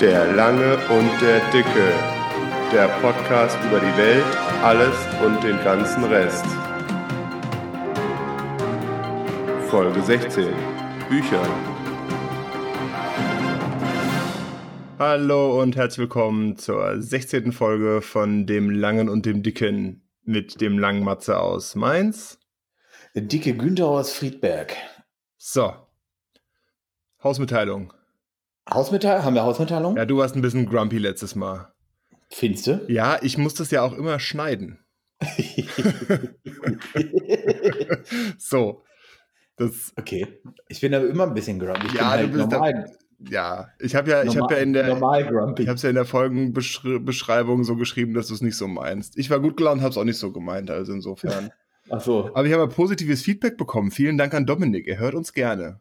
Der Lange und der Dicke. Der Podcast über die Welt, alles und den ganzen Rest. Folge 16. Bücher. Hallo und herzlich willkommen zur 16. Folge von dem Langen und dem Dicken mit dem langen Matze aus Mainz. Der dicke Günther aus Friedberg. So. Hausmitteilung. Hausmitteilung? Haben wir Hausmitteilung? Ja, du warst ein bisschen grumpy letztes Mal. Findest du? Ja, ich muss das ja auch immer schneiden. so. Das, okay. Ich bin aber immer ein bisschen grumpy. Ich ja, bin halt du bist normal, da, ja, ich habe ja, ich normal, habe ja in der, normal grumpy. ich habe ja in der Folgenbeschreibung so geschrieben, dass du es nicht so meinst. Ich war gut gelaunt, habe es auch nicht so gemeint, also insofern. Ach so. Aber ich habe positives Feedback bekommen. Vielen Dank an Dominik. Er hört uns gerne.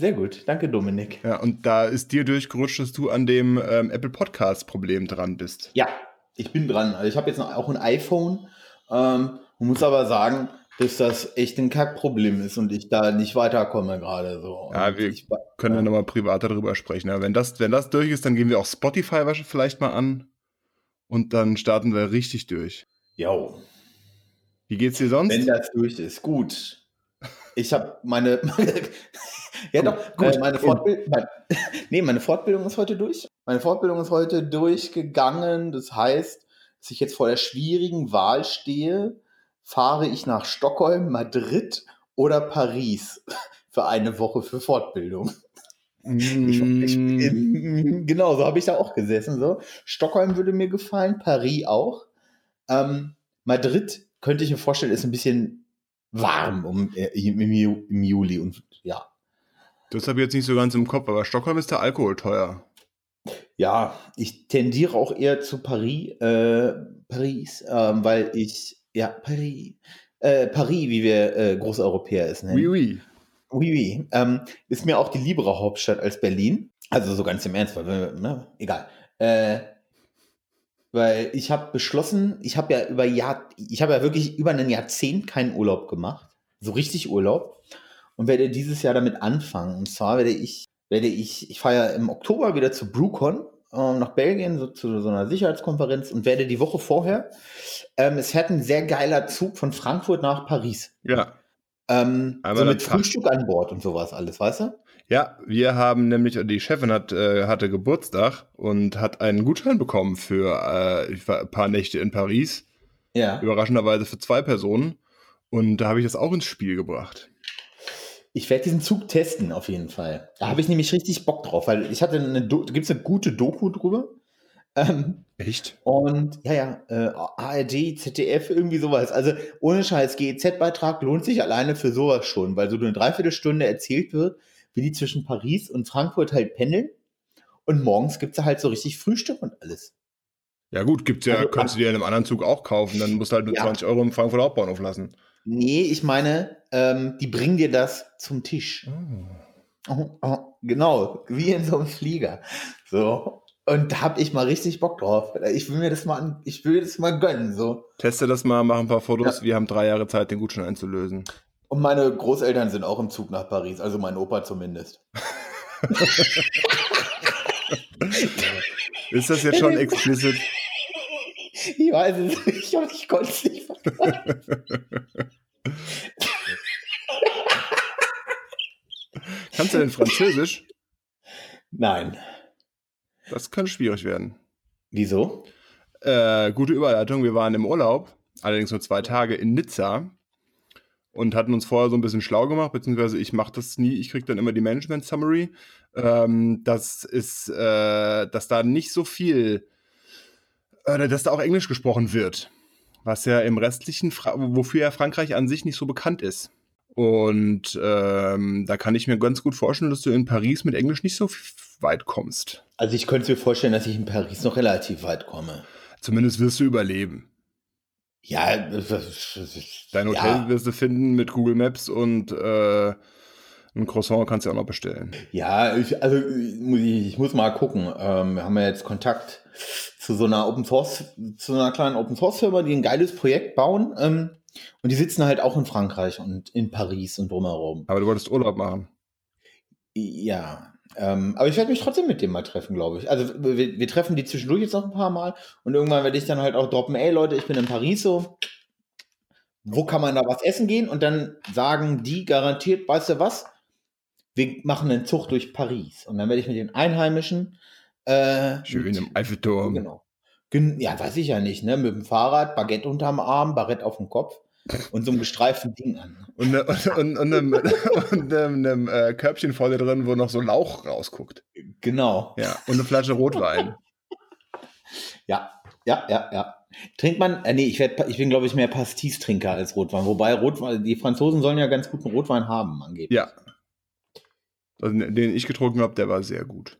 Sehr gut. Danke, Dominik. Ja, und da ist dir durchgerutscht, dass du an dem ähm, Apple Podcast Problem dran bist. Ja, ich bin dran. Also ich habe jetzt noch auch ein iPhone ähm, und muss aber sagen, dass das echt ein Kackproblem ist und ich da nicht weiterkomme gerade so. Ja, Und wir ich, können ja nochmal privat darüber sprechen. Aber wenn das, wenn das durch ist, dann gehen wir auch Spotify vielleicht mal an und dann starten wir richtig durch. Jo. Wie geht's dir sonst? Wenn das durch ist, gut. Ich habe meine, ja doch, Gut, gut, meine gut. Fortbildung, mein, nee, meine Fortbildung ist heute durch. Meine Fortbildung ist heute durchgegangen. Das heißt, dass ich jetzt vor der schwierigen Wahl stehe, fahre ich nach Stockholm, Madrid oder Paris für eine Woche für Fortbildung. Ich, ich, Mm, genau, so habe ich da auch gesessen. So. Stockholm würde mir gefallen, Paris auch. Ähm, Madrid könnte ich mir vorstellen, ist ein bisschen warm um, äh, im, im Juli. Und ja, das habe ich jetzt nicht so ganz im Kopf, aber Stockholm ist der Alkohol teuer. ja, ich tendiere auch eher zu Paris, äh, Paris, ähm, weil ich, ja, Paris, äh, Paris, wie wir äh, Großeuropäer es nennen. Oui, oui. Oui, oui. Ähm, ist mir auch die liebere Hauptstadt als Berlin. Also so ganz im Ernst, weil, ne, egal. Äh, weil ich habe beschlossen, ich habe ja über Jahr, ich habe ja wirklich über ein Jahrzehnt keinen Urlaub gemacht, so richtig Urlaub und werde dieses Jahr damit anfangen. Und zwar werde ich, werde ich, ich fahre ja im Oktober wieder zu BrewCon ähm, nach Belgien so, zu so einer Sicherheitskonferenz und werde die Woche vorher, ähm, es fährt ein sehr geiler Zug von Frankfurt nach Paris. Ja. Ähm, so mit. Frühstück an Bord und sowas alles, weißt du? Ja, wir haben nämlich, die Chefin hat, äh, hatte Geburtstag und hat einen Gutschein bekommen für äh, ein paar Nächte in Paris. Ja. Überraschenderweise für zwei Personen. Und da habe ich das auch ins Spiel gebracht. Ich werde diesen Zug testen, auf jeden Fall. Da habe ich nämlich richtig Bock drauf, weil ich hatte eine, da gibt es eine gute Doku drüber. Ähm, Echt? und ja, ja, äh, ARD, ZDF, irgendwie sowas. Also ohne Scheiß, GEZ-Beitrag lohnt sich alleine für sowas schon, weil so eine Dreiviertelstunde erzählt wird, wie die zwischen Paris und Frankfurt halt pendeln. Und morgens gibt es halt so richtig Frühstück und alles. Ja gut, gibt's ja, Also, könntest du dir in einem anderen Zug auch kaufen, dann musst du halt nur Ja. 20 Euro im Frankfurter Hauptbahnhof lassen. Nee, ich meine, ähm, die bringen dir das zum Tisch. Oh, oh, genau, wie in so einem Flieger. So. Und da habe ich mal richtig Bock drauf. Ich will mir das mal, ich will das mal gönnen. So. Teste das mal, mach ein paar Fotos. Wir haben drei Jahre Zeit, den Gutschein einzulösen. Und meine Großeltern sind auch im Zug nach Paris, also mein Opa zumindest. Ist das jetzt schon explizit? Ich weiß es nicht, aber ich konnte es nicht verstehen. Kannst du denn Französisch? Nein. Das könnte schwierig werden. Wieso? Äh, gute Überleitung. Wir waren im Urlaub, allerdings nur zwei Tage in Nizza und hatten uns vorher so ein bisschen schlau gemacht, beziehungsweise ich mache das nie, ich kriege dann immer die Management Summary. Ähm, das ist, äh, dass da nicht so viel, äh, dass da auch Englisch gesprochen wird, was ja im restlichen, Fra wofür ja Frankreich an sich nicht so bekannt ist. Und ähm, da kann ich mir ganz gut vorstellen, dass du in Paris mit Englisch nicht so weit kommst. Also ich könnte mir vorstellen, dass ich in Paris noch relativ weit komme. Zumindest wirst du überleben. Ja, das- Dein Hotel ja. wirst du finden mit Google Maps und äh, ein Croissant kannst du auch noch bestellen. Ja, ich, also ich muss, ich, ich muss mal gucken. Ähm, wir haben ja jetzt Kontakt zu so einer Open Source, zu einer kleinen Open Source Firma, die ein geiles Projekt bauen. Ähm, und die sitzen halt auch in Frankreich und in Paris und drumherum. Aber du wolltest Urlaub machen. Ja, Ähm, aber ich werde mich trotzdem mit dem mal treffen, glaube ich. Also wir, wir, treffen die zwischendurch jetzt noch ein paar Mal und irgendwann werde ich dann halt auch droppen, ey Leute, ich bin in Paris so. Wo kann man da was essen gehen? Und dann sagen die garantiert, weißt du was? Wir machen einen Zug durch Paris. Und dann werde ich mit den Einheimischen. Äh, Schön mit, im Eiffelturm. Genau. Ja, weiß ich ja nicht, ne? Mit dem Fahrrad, Baguette unterm Arm, Barett auf dem Kopf und so einem gestreiften Ding an. Und, ne, und, und, und einem, und einem, äh, Körbchen vorne drin, wo noch so Lauch rausguckt. Genau. Ja, und eine Flasche Rotwein. ja, ja, ja, ja. Trinkt man, äh, nee, ich, werd, ich bin, glaube ich, mehr Pastis-Trinker als Rotwein. Wobei Rotwein, die Franzosen sollen ja ganz guten Rotwein haben, angeblich. Ja. Also, den ich getrunken habe, der war sehr gut.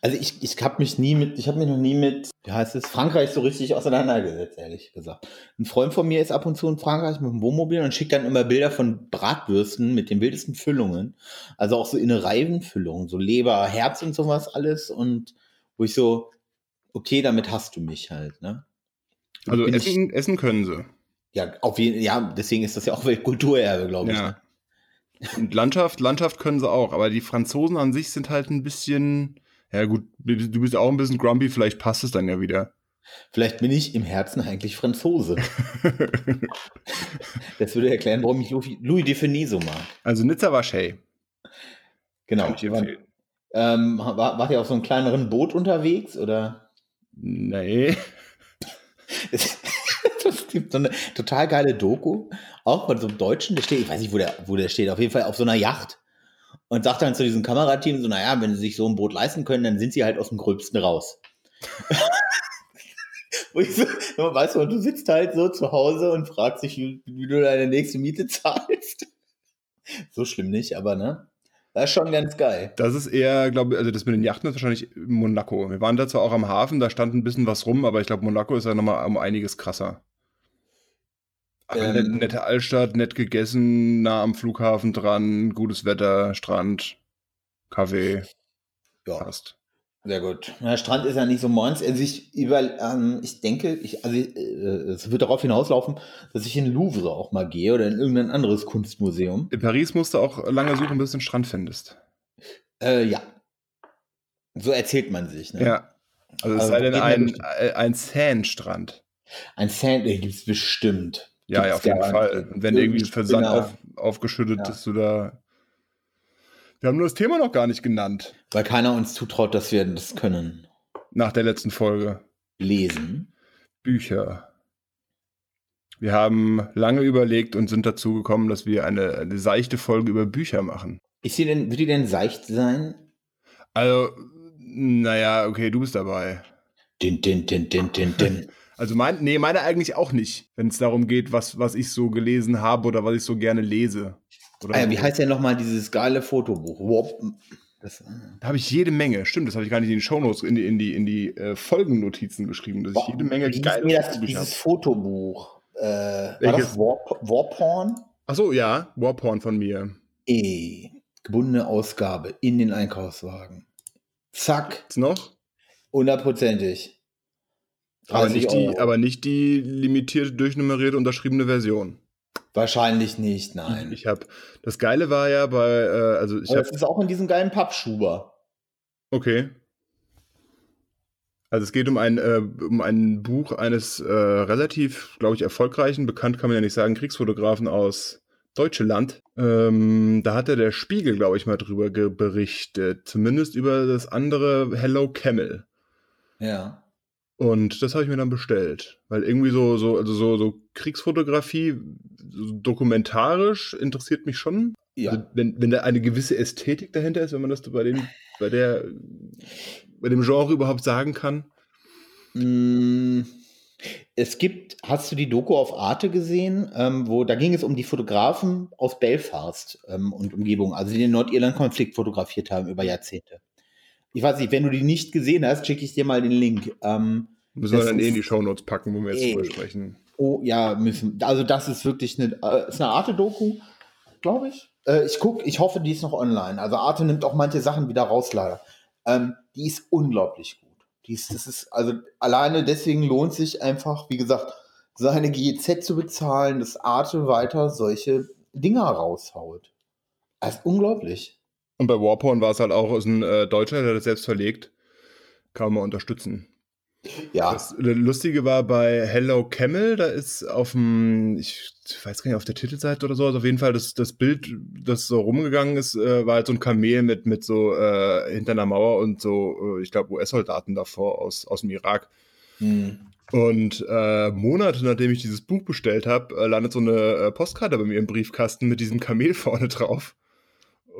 Also ich, ich habe mich nie mit, ich habe mich noch nie mit, wie heißt es, Frankreich so richtig auseinandergesetzt, ehrlich gesagt. Ein Freund von mir ist ab und zu in Frankreich mit dem Wohnmobil und schickt dann immer Bilder von Bratwürsten mit den wildesten Füllungen. Also auch so Innereienfüllungen, so Leber, Herz und sowas alles. Und wo ich so, okay, damit hast du mich halt, ne? Also essen, ich, essen können sie. Ja, auf jeden ja, deswegen ist das ja auch Weltkulturerbe, glaube ich. Ja. Ne? Und Landschaft, Landschaft können sie auch, aber die Franzosen an sich sind halt ein bisschen, ja gut, du bist auch ein bisschen grumpy, vielleicht passt es dann ja wieder. Vielleicht bin ich im Herzen eigentlich Franzose. das würde erklären, warum ich Louis Defini so mag. Also Nizza war Shay. Genau. Empfehlen. Ähm, war, wart ihr auf so einem kleineren Boot unterwegs oder? Nee. es gibt so eine total geile Doku, auch von so einem Deutschen, der steht, ich weiß nicht, wo der, wo der steht, auf jeden Fall auf so einer Yacht und sagt dann zu diesem Kamerateam so, naja, wenn sie sich so ein Boot leisten können, dann sind sie halt aus dem Gröbsten raus. Wo ich so, weißt du, und du sitzt halt so zu Hause und fragst dich, wie, wie du deine nächste Miete zahlst. so schlimm nicht, aber ne? Das ist schon ganz geil. Das ist eher, glaube ich, also das mit den Yachten ist wahrscheinlich Monaco. Wir waren da zwar auch am Hafen, da stand ein bisschen was rum, aber ich glaube, Monaco ist ja nochmal um einiges krasser. Ähm, nette Altstadt, nett gegessen, nah am Flughafen dran, gutes Wetter, Strand, Kaffee. Ja. Passt. Sehr gut. Der Strand ist ja nicht so meins. Also ich, über, ähm, ich denke, ich, also äh, es wird darauf hinauslaufen, dass ich in Louvre auch mal gehe oder in irgendein anderes Kunstmuseum. In Paris musst du auch lange suchen, bis du einen Strand findest. Äh, ja. So erzählt man sich. Ne? Ja. Also es sei denn ein, ein Sand-Strand. Ein Sand, den gibt es bestimmt. Ja, ja, auf jeden Fall. Wenn irgendwie Versand auf, aufgeschüttet, ja. dass du da. Wir haben nur das Thema noch gar nicht genannt. Weil keiner uns zutraut, dass wir das können. Nach der letzten Folge. Lesen. Bücher. Wir haben lange überlegt und sind dazu gekommen, dass wir eine, eine seichte Folge über Bücher machen. Ist die denn, wird die denn seicht sein? Also, naja, okay, du bist dabei. Din, din, din, din, din, din. Also mein, nee, meine eigentlich auch nicht, wenn es darum geht, was, was ich so gelesen habe oder was ich so gerne lese. Äh, wie heißt denn nochmal dieses geile Fotobuch? Warp, das, da habe ich jede Menge, stimmt, das habe ich gar nicht in die Shownotes, in die, in die, in die äh, Folgennotizen geschrieben, dass ich jede Menge geile nee, das, Dieses Fotobuch. Äh, war das Warp, Warporn? Achso, ja, Warporn von mir. E, gebundene Ausgabe in den Einkaufswagen. Zack. Ist noch? Hundertprozentig. Aber nicht, die, aber nicht die limitierte, durchnummerierte, unterschriebene Version. Wahrscheinlich nicht, nein. Ich habe das Geile war ja bei, äh, also ich habe. Das ist auch in diesem geilen Pappschuber. Okay. Also es geht um ein, äh, um ein Buch eines äh, relativ, glaube ich, erfolgreichen, bekannt kann man ja nicht sagen, Kriegsfotografen aus Deutschland. Ähm, da hatte der Spiegel, glaube ich, mal drüber berichtet. Zumindest über das andere Hello Camel. Ja. Und das habe ich mir dann bestellt, weil irgendwie so so also so so Kriegsfotografie so dokumentarisch interessiert mich schon. Ja. Also wenn wenn da eine gewisse Ästhetik dahinter ist, wenn man das bei dem bei der bei dem Genre überhaupt sagen kann. Mm, es gibt, hast du die Doku auf Arte gesehen, ähm, wo da ging es um die Fotografen aus Belfast ähm, und Umgebung, also die den Nordirland-Konflikt fotografiert haben über Jahrzehnte ich weiß nicht, wenn du die nicht gesehen hast, schicke ich dir mal den Link. Ähm, müssen wir dann eh in die Shownotes packen, wo wir jetzt drüber sprechen. Oh ja, müssen. Also das ist wirklich eine, äh, ist eine Arte-Doku, glaube ich. Äh, ich gucke, ich hoffe, die ist noch online. Also Arte nimmt auch manche Sachen wieder raus, leider. Ähm, die ist unglaublich gut. Die ist, das ist, also alleine deswegen lohnt sich einfach, wie gesagt, seine GEZ zu bezahlen, dass Arte weiter solche Dinger raushaut. Das ist unglaublich. Und bei Warporn war es halt auch ist ein äh, Deutscher, der das selbst verlegt. Kann man unterstützen. Ja. Das Lustige war bei Hello Camel, da ist auf dem, ich weiß gar nicht, auf der Titelseite oder so, also auf jeden Fall das, das Bild, das so rumgegangen ist, äh, war halt so ein Kamel mit, mit so äh, hinter einer Mauer und so, äh, ich glaube, US-Soldaten davor aus, aus dem Irak. Hm. Und äh, Monate nachdem ich dieses Buch bestellt habe, äh, landet so eine äh, Postkarte bei mir im Briefkasten mit diesem Kamel vorne drauf.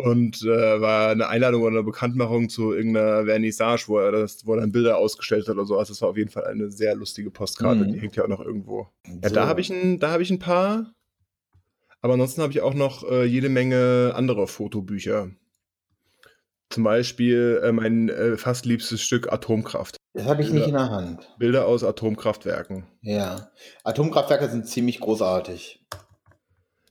Und äh, war eine Einladung oder eine Bekanntmachung zu irgendeiner Vernissage, wo er, das, wo er dann Bilder ausgestellt hat oder so. Also das war auf jeden Fall eine sehr lustige Postkarte. Mhm. Die hängt ja auch noch irgendwo. Ja, So. da habe ich, ein, da hab ich ein paar. Aber ansonsten habe ich auch noch äh, jede Menge andere Fotobücher. Zum Beispiel äh, mein äh, fast liebstes Stück Atomkraft. Das habe ich nicht in der Hand. Bilder aus Atomkraftwerken. Ja. Atomkraftwerke sind ziemlich großartig.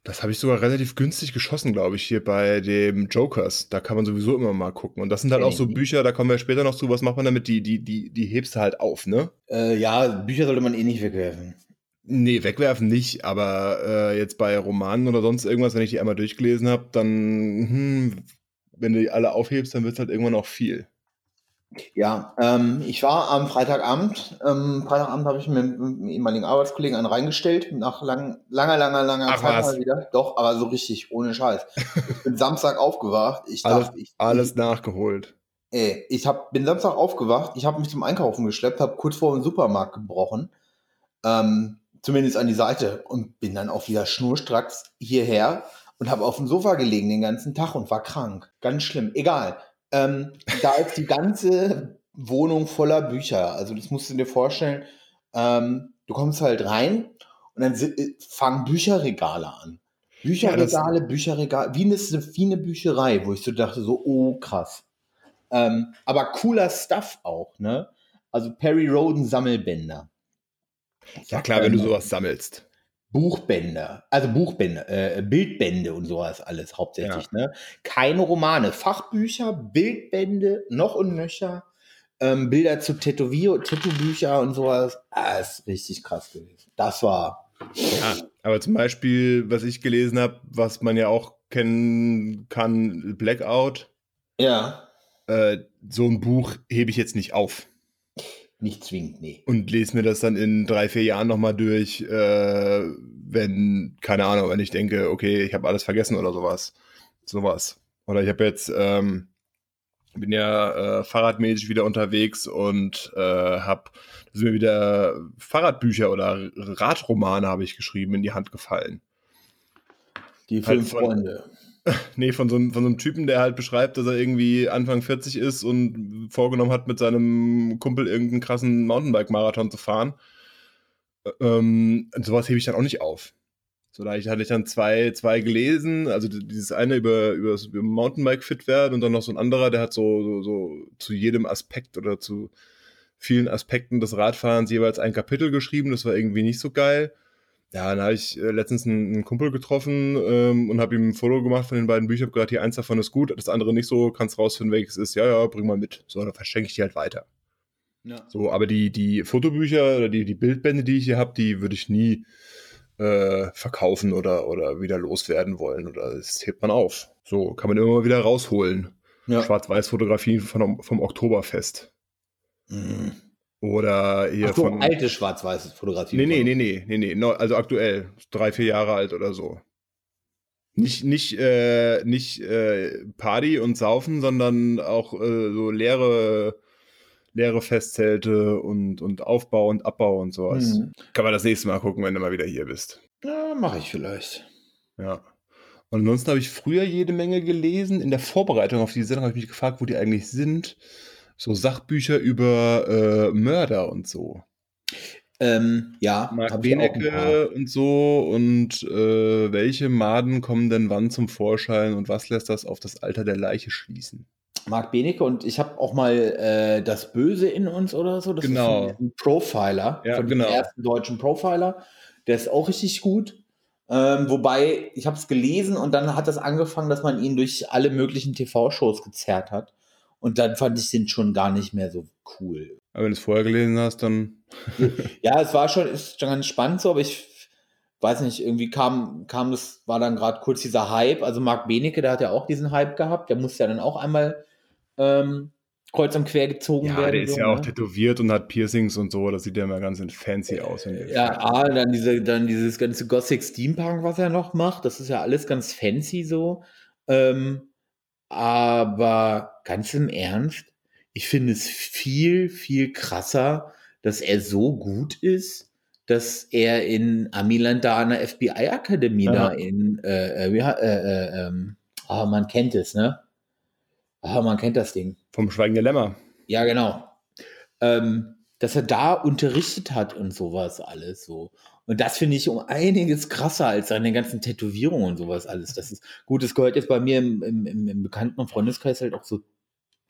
Das habe ich sogar relativ günstig geschossen, glaube ich, hier bei dem Jokers. Da kann man sowieso immer mal gucken. Und das sind halt auch so. Bücher, da kommen wir später noch zu, was macht man damit? Die, die, die, die hebst du halt auf, ne? Äh, ja, Bücher sollte man eh nicht wegwerfen. Nee, wegwerfen nicht, aber äh, jetzt bei Romanen oder sonst irgendwas, wenn ich die einmal durchgelesen habe, dann, hm, wenn du die alle aufhebst, dann wird es halt irgendwann auch viel. Ja, ähm, ich war am Freitagabend, ähm, Freitagabend habe ich mir mit einem ehemaligen Arbeitskollegen einen reingestellt, nach lang, langer, langer, langer Ach, Zeit was? mal wieder. Doch, aber so richtig, ohne Scheiß. Ich bin Samstag aufgewacht. Ich Alles- dachte, ich, Alles nachgeholt. ey, ich hab, bin Samstag aufgewacht, ich habe mich zum Einkaufen geschleppt, habe kurz vor dem Supermarkt gebrochen, ähm, zumindest an die Seite und bin dann auch wieder schnurstracks hierher und habe auf dem Sofa gelegen den ganzen Tag und war krank. Ganz schlimm. Egal. Ähm, da ist die ganze Wohnung voller Bücher. Also das musst du dir vorstellen. Ähm, du kommst halt rein und dann äh, fangen Bücherregale an. Bücherregale, Bücherregale, wie eine, wie eine Bücherei, wo ich so dachte, so, oh krass. Ähm, aber cooler Stuff auch, ne? Also Perry Roden Sammelbänder. Ja klar, wenn du sowas sammelst. Buchbände, also Buchbände, äh, Bildbände und sowas alles hauptsächlich. Ne? Keine Romane, Fachbücher, Bildbände, noch und nöcher, ähm, Bilder zu Tätowier, Tattoo-Bücher und sowas. Ah, ist richtig krass gewesen. Das war. Ja, aber zum Beispiel, was ich gelesen habe, was man ja auch kennen kann, Blackout, Ja. äh, so ein Buch hebe ich jetzt nicht auf. Nicht zwingend, nee. und lese mir das dann in drei, vier Jahren nochmal durch, äh, wenn, keine Ahnung, wenn ich denke, okay, ich habe alles vergessen oder sowas. Sowas. Oder ich habe jetzt, ähm, bin ja äh, fahrradmäßig wieder unterwegs und äh, habe sind mir wieder Fahrradbücher oder Radromane habe ich geschrieben in die Hand gefallen. Die Halt fünf von- Freunde. Nee, von so, einem, von so einem Typen, der halt beschreibt, dass er irgendwie Anfang 40 ist und vorgenommen hat, mit seinem Kumpel irgendeinen krassen Mountainbike-Marathon zu fahren. Ähm, sowas hebe ich dann auch nicht auf. So, da hatte ich dann zwei, zwei gelesen, also dieses eine über, über, über Mountainbike fit werden und dann noch so ein anderer, der hat so, so, so zu jedem Aspekt oder zu vielen Aspekten des Radfahrens jeweils ein Kapitel geschrieben. Das war irgendwie nicht so geil. Ja, dann habe ich äh, letztens einen, einen Kumpel getroffen ähm, und habe ihm ein Foto gemacht von den beiden Büchern. Hab gesagt, hier eins davon ist gut, das andere nicht so. Kannst rausfinden, welches ist. Ja, ja, bring mal mit. So, dann verschenke ich die halt weiter. Ja. So, aber die, die Fotobücher oder die, die Bildbände, die ich hier habe, die würde ich nie äh, verkaufen oder, oder wieder loswerden wollen. Oder das hebt man auf. So, kann man immer mal wieder rausholen. Ja. Schwarz-Weiß-Fotografien vom Oktoberfest. Mhm. Oder hier Ach so, von. alte schwarz-weiße Fotografie. Nee, nee, nee, nee, nee, nee, also aktuell, drei, vier Jahre alt oder so. Nicht, nicht, äh, nicht äh, Party und Saufen, sondern auch äh, so leere, leere Festzelte und, und Aufbau und Abbau und sowas. Mhm. Kann man das nächste Mal gucken, wenn du mal wieder hier bist. Ja, mache ich vielleicht. Ja. Und ansonsten habe ich früher jede Menge gelesen. In der Vorbereitung auf die Sendung habe ich mich gefragt, wo die eigentlich sind. So Sachbücher über äh, Mörder und so. Ähm, ja, Mark. Benecke und so und äh, welche Maden kommen denn wann zum Vorschein und was lässt das auf das Alter der Leiche schließen? Marc Benecke und ich habe auch mal äh, das Böse in uns oder so. Das Genau. ist ein Profiler Ja, von genau. dem ersten deutschen Profiler. Der ist auch richtig gut. Ähm, wobei, ich habe es gelesen und dann hat das angefangen, dass man ihn durch alle möglichen TV-Shows gezerrt hat. Und dann fand ich den schon gar nicht mehr so cool. Aber wenn du es vorher gelesen hast, dann. Ja, es war schon, ist schon ganz spannend so, aber ich weiß nicht, irgendwie kam, kam das, war dann gerade kurz dieser Hype. Also Marc Benecke, der hat ja auch diesen Hype gehabt. Der musste ja dann auch einmal ähm, kreuz und quer gezogen Ja, werden. der ist so, ja auch ne? tätowiert und hat Piercings und so. Das sieht ja immer ganz fancy aus. Ja, A, dann, diese, dann dieses ganze Gothic Steampunk, was er noch macht, das ist ja alles ganz fancy so. Ähm, aber ganz im Ernst, ich finde es viel, viel krasser, dass er so gut ist, dass er in Amiland da an der FBI-Akademie Ja. da in, äh, äh, äh, äh, ah, man kennt es, ne? Ah, man kennt das Ding. Vom Schweigen der Lämmer. Ja, genau. Ähm, dass er da unterrichtet hat und sowas alles so. Und das finde ich um einiges krasser als seine ganzen Tätowierungen und sowas alles. Das ist gut, das gehört jetzt bei mir im, im, im, Bekannten- und Freundeskreis halt auch so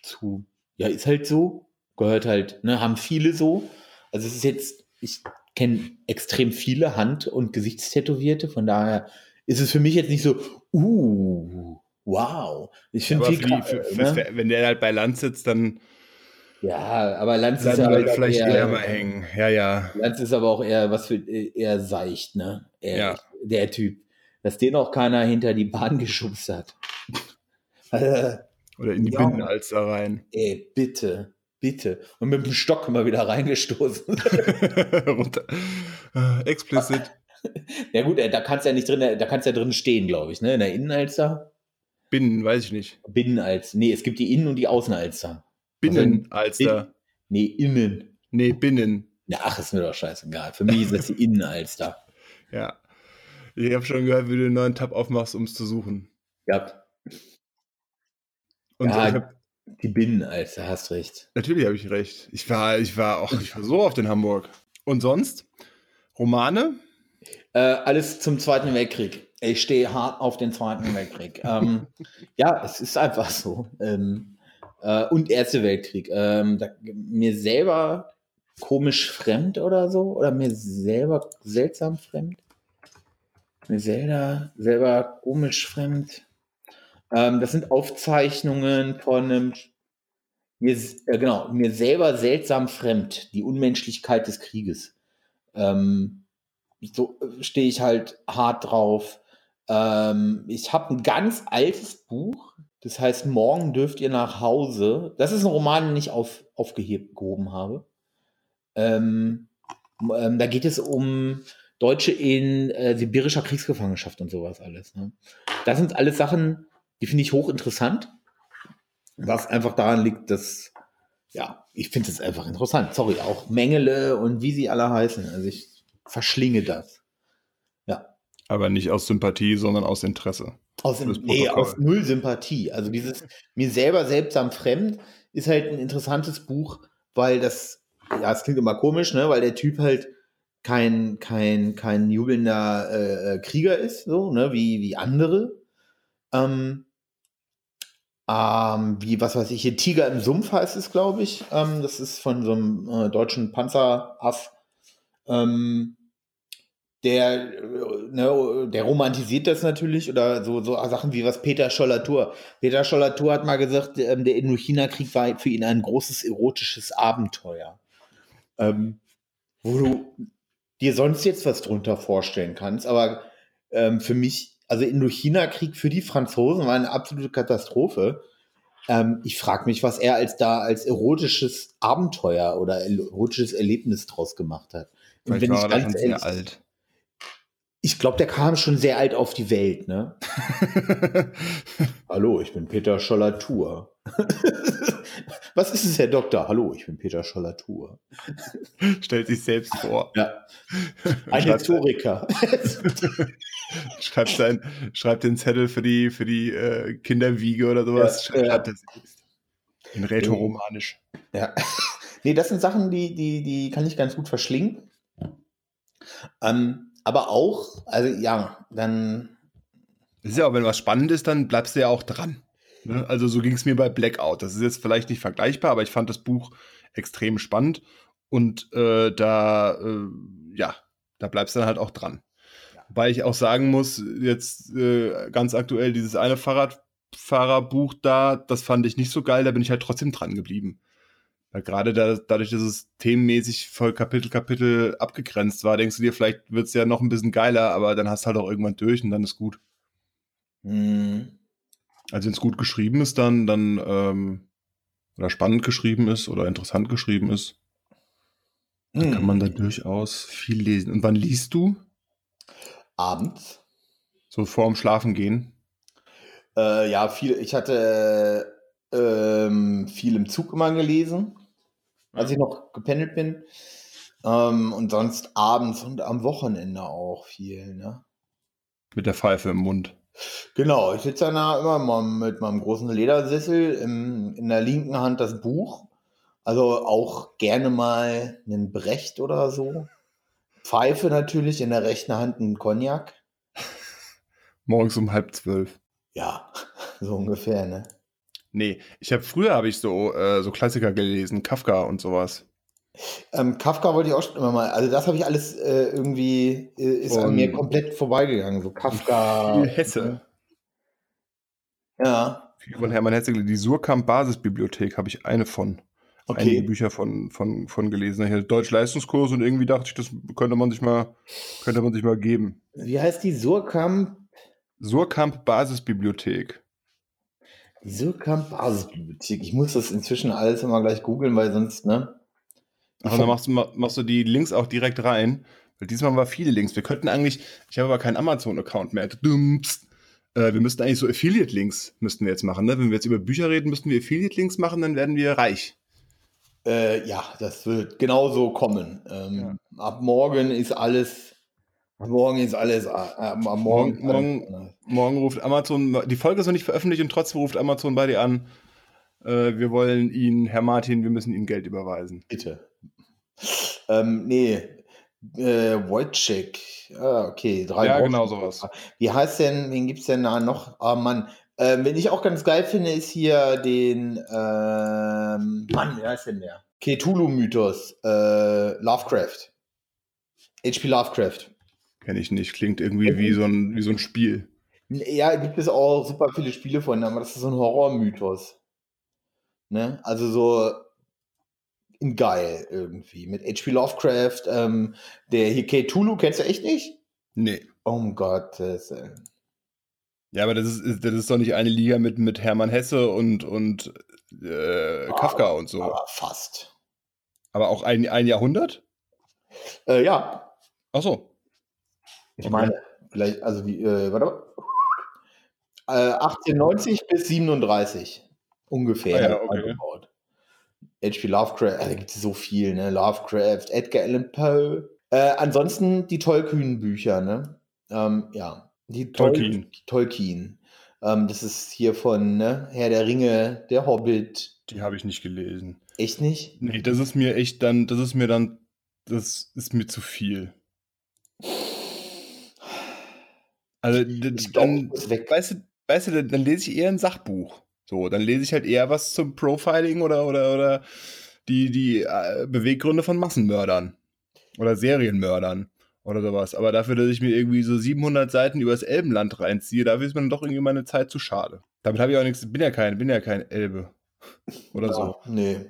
zu. Ja, ist halt so. Gehört halt, ne, haben viele so. Also es ist jetzt, ich kenne extrem viele Hand- und Gesichtstätowierte, von daher ist es für mich jetzt nicht so, uh, wow. Ich finde viel die, für, ne? wenn der halt bei Land sitzt, dann Ja, aber Lanz ist ja halt vielleicht eher, eher mal hängen. Ja, ja. Lanz ist aber auch eher was für eher seicht, ne? Eher, Ja. Der Typ. Dass den auch keiner hinter die Bahn geschubst hat. äh, Oder in die Ja. Binnenalster rein. ey, bitte, bitte. Und mit dem Stock immer wieder reingestoßen. Runter. Äh, Explicit. ja gut, ey, da kannst ja nicht drin, da kannst ja drin stehen, glaube ich, ne? In der Innenalster. Binnen, weiß ich nicht. Binnenalster. Nee, es gibt die Innen- und die Außenalster. Binnenalster. Nee, innen. Nee, Binnen. Ja, ach, ist mir doch scheißegal. Für mich ist das die Innenalster. Ja. Ich habe schon gehört, wie du einen neuen Tab aufmachst, um es zu suchen. Ja, Und Ja, ich hab, die Binnenalster, hast recht. natürlich habe ich recht. Ich war, ich war auch, ich war so oft in Hamburg. Und sonst? Romane? Äh, alles zum Zweiten Weltkrieg. Ich stehe hart auf den Zweiten Weltkrieg. ähm, ja, es ist einfach so. Ähm, äh, und Erste Weltkrieg. Ähm, da, mir selber komisch fremd oder so. Oder mir selber seltsam fremd. Mir selber, selber komisch fremd. Ähm, das sind Aufzeichnungen von einem. Mir, äh, genau, mir selber seltsam fremd. Die Unmenschlichkeit des Krieges. Ähm, so äh, stehe ich halt hart drauf. Ähm, ich habe ein ganz altes Buch, das heißt Morgen dürft ihr nach Hause. Das ist ein Roman, den ich auf, aufgehoben habe. Ähm, ähm, da geht es um Deutsche in äh, sibirischer Kriegsgefangenschaft und sowas alles. Ne? Das sind alles Sachen, die finde ich hochinteressant. Was einfach daran liegt, dass, ja, ich finde es einfach interessant. Sorry, auch Mengele und wie sie alle heißen. Also ich verschlinge das. Ja. Aber nicht aus Sympathie, sondern aus Interesse. Aus, nee, aus null Sympathie. Also dieses mir selber seltsam fremd ist halt ein interessantes Buch, weil das, ja, es klingt immer komisch, ne, weil der Typ halt kein, kein, kein jubelnder äh, äh, Krieger ist, so, ne, wie, wie andere. Ähm, ähm, wie, was weiß ich, hier Tiger im Sumpf heißt es, glaube ich. Ähm, das ist von so einem äh, deutschen Panzeraff. Ähm, der, ne, der romantisiert das natürlich oder so, so Sachen wie was Peter Schollatur. Peter Schollatur hat mal gesagt, ähm, der Indochina-Krieg war für ihn ein großes erotisches Abenteuer. Ähm, wo du dir sonst jetzt was drunter vorstellen kannst, aber ähm, für mich, also Indochina-Krieg für die Franzosen war eine absolute Katastrophe. Ähm, ich frage mich, was er als da als erotisches Abenteuer oder erotisches Erlebnis draus gemacht hat. Und Vielleicht wenn war ich ganz ehrlich, alt. Ich glaube, der kam schon sehr alt auf die Welt, ne? Hallo, ich bin Peter Schollatur. Was ist es, Herr Doktor? Hallo, ich bin Peter Schollatur. Stellt sich selbst vor. Ja. Ein Schreibt- Historiker. Schreibt, sein, schreibt den Zettel für die, für die äh, Kinderwiege oder sowas. Ja, schreibt ja. selbst. In Rätoromanisch. ja. Nee, das sind Sachen, die, die, die kann ich ganz gut verschlingen. Ähm, aber auch, also ja, dann Das ist ja auch, wenn was spannend ist, dann bleibst du ja auch dran. Ne? Also so ging es mir bei Blackout. Das ist jetzt vielleicht nicht vergleichbar, aber ich fand das Buch extrem spannend und äh, da, äh, ja, da bleibst du dann halt auch dran. Ja. Wobei ich auch sagen muss, jetzt äh, ganz aktuell dieses eine Fahrradfahrerbuch da, das fand ich nicht so geil, da bin ich halt trotzdem dran geblieben. Weil gerade da, dadurch, dass es themenmäßig voll Kapitel, Kapitel abgegrenzt war, denkst du dir, vielleicht wird es ja noch ein bisschen geiler, aber dann hast du halt auch irgendwann durch und dann ist gut. Hm. Also wenn es gut geschrieben ist, dann, dann, ähm, oder spannend geschrieben ist oder interessant geschrieben ist, dann Hm. kann man da durchaus viel lesen. Und wann liest du? Abends. So vorm Schlafen gehen? Äh, ja, viel, ich hatte ähm, viel im Zug immer gelesen, als ich noch gependelt bin. Ähm, und sonst abends und am Wochenende auch viel, ne? Mit der Pfeife im Mund. Genau, ich sitze da immer mal mit meinem großen Ledersessel, im, in der linken Hand das Buch. Also auch gerne mal einen Brecht oder so. Pfeife natürlich, in der rechten Hand ein Cognac. Morgens um halb zwölf. Ja, so ungefähr, ne? Nee, ich habe früher habe ich so, äh, so Klassiker gelesen, Kafka und sowas. Ähm, Kafka wollte ich auch schon immer mal, also das habe ich alles äh, irgendwie, äh, ist an Und- mir komplett vorbeigegangen. So Kafka. Hesse. Ja, von Hermann Hesse. Die Surkamp Basisbibliothek habe ich eine von. Einige okay. Bücher von, von, von gelesen. Ich hatte Deutsch-Leistungskurs und irgendwie dachte ich, das könnte man sich mal, könnte man sich mal geben. Wie heißt die Surkamp? Surkamp Basisbibliothek. Die Surkamp Basisbibliothek. Ich muss das inzwischen alles immer gleich googeln, weil sonst, ne? Ach, und dann machst du, ma- machst du die Links auch direkt rein. Weil diesmal war viele Links. Wir könnten eigentlich, ich habe aber keinen Amazon-Account mehr. Dumps. Äh, wir müssten eigentlich so Affiliate-Links müssten wir jetzt machen. Ne? Wenn wir jetzt über Bücher reden, müssten wir Affiliate-Links machen, dann werden wir reich. Äh, ja, das wird genauso kommen. Ähm, Ab morgen ist alles, morgen ist alles, äh, morgen, Morgen- morgen- ruft Amazon, die Folge ist noch nicht veröffentlicht und trotzdem ruft Amazon bei dir an. Äh, wir wollen ihn, Herr Martin, wir müssen Ihnen Geld überweisen. Bitte. Ähm, nee, äh, Wojcik. Ah, okay, drei Ja, Groschen. genau sowas. Wie heißt denn, wen gibt's denn da noch? Ah, Mann. Ähm, wen ich auch ganz geil finde, ist hier den, ähm, Mann, wie heißt denn der? Cthulhu-Mythos, äh, Lovecraft. H.P. Lovecraft. Kenne ich nicht. Klingt irgendwie wie so ein, wie so ein Spiel. Ja, gibt es auch super viele Spiele von, aber das ist so ein Horrormythos. Ne? Also so in geil irgendwie. Mit H.P. Lovecraft, ähm, der hier Cthulhu, kennst du echt nicht? Nee. Oh Gottes Willen. Ja, aber das ist, das ist doch nicht eine Liga mit, mit Hermann Hesse und, und äh, Kafka und so. Aber fast. Aber auch ein, ein Jahrhundert? Äh, ja, Ach so. Ich meine, vielleicht, also wie, äh, warte mal. Äh, 1890 bis 37 ungefähr Ah ja, okay. H.P. Lovecraft, äh, da gibt es so viel, ne? Lovecraft, Edgar Allan Poe. Äh, ansonsten die Tolkien-Bücher, ne? Ähm, ja. Die Tol- Tolkien. Tolkien. Ähm, das ist hier von ne? Herr der Ringe, der Hobbit. Die habe ich nicht gelesen. Echt nicht? Nee, das ist mir echt dann, das ist mir dann, das ist mir zu viel. Also, dann, weißt du, weißt du, dann, lese ich eher ein Sachbuch. So, dann lese ich halt eher was zum Profiling oder, oder, oder die, die äh, Beweggründe von Massenmördern. Oder Serienmördern. Oder sowas. Aber dafür, dass ich mir irgendwie so 700 Seiten übers Elbenland reinziehe, dafür ist mir dann doch irgendwie meine Zeit zu schade. Damit habe ich auch nichts, bin ja kein, bin ja kein Elbe. Oder so. Ja, nee.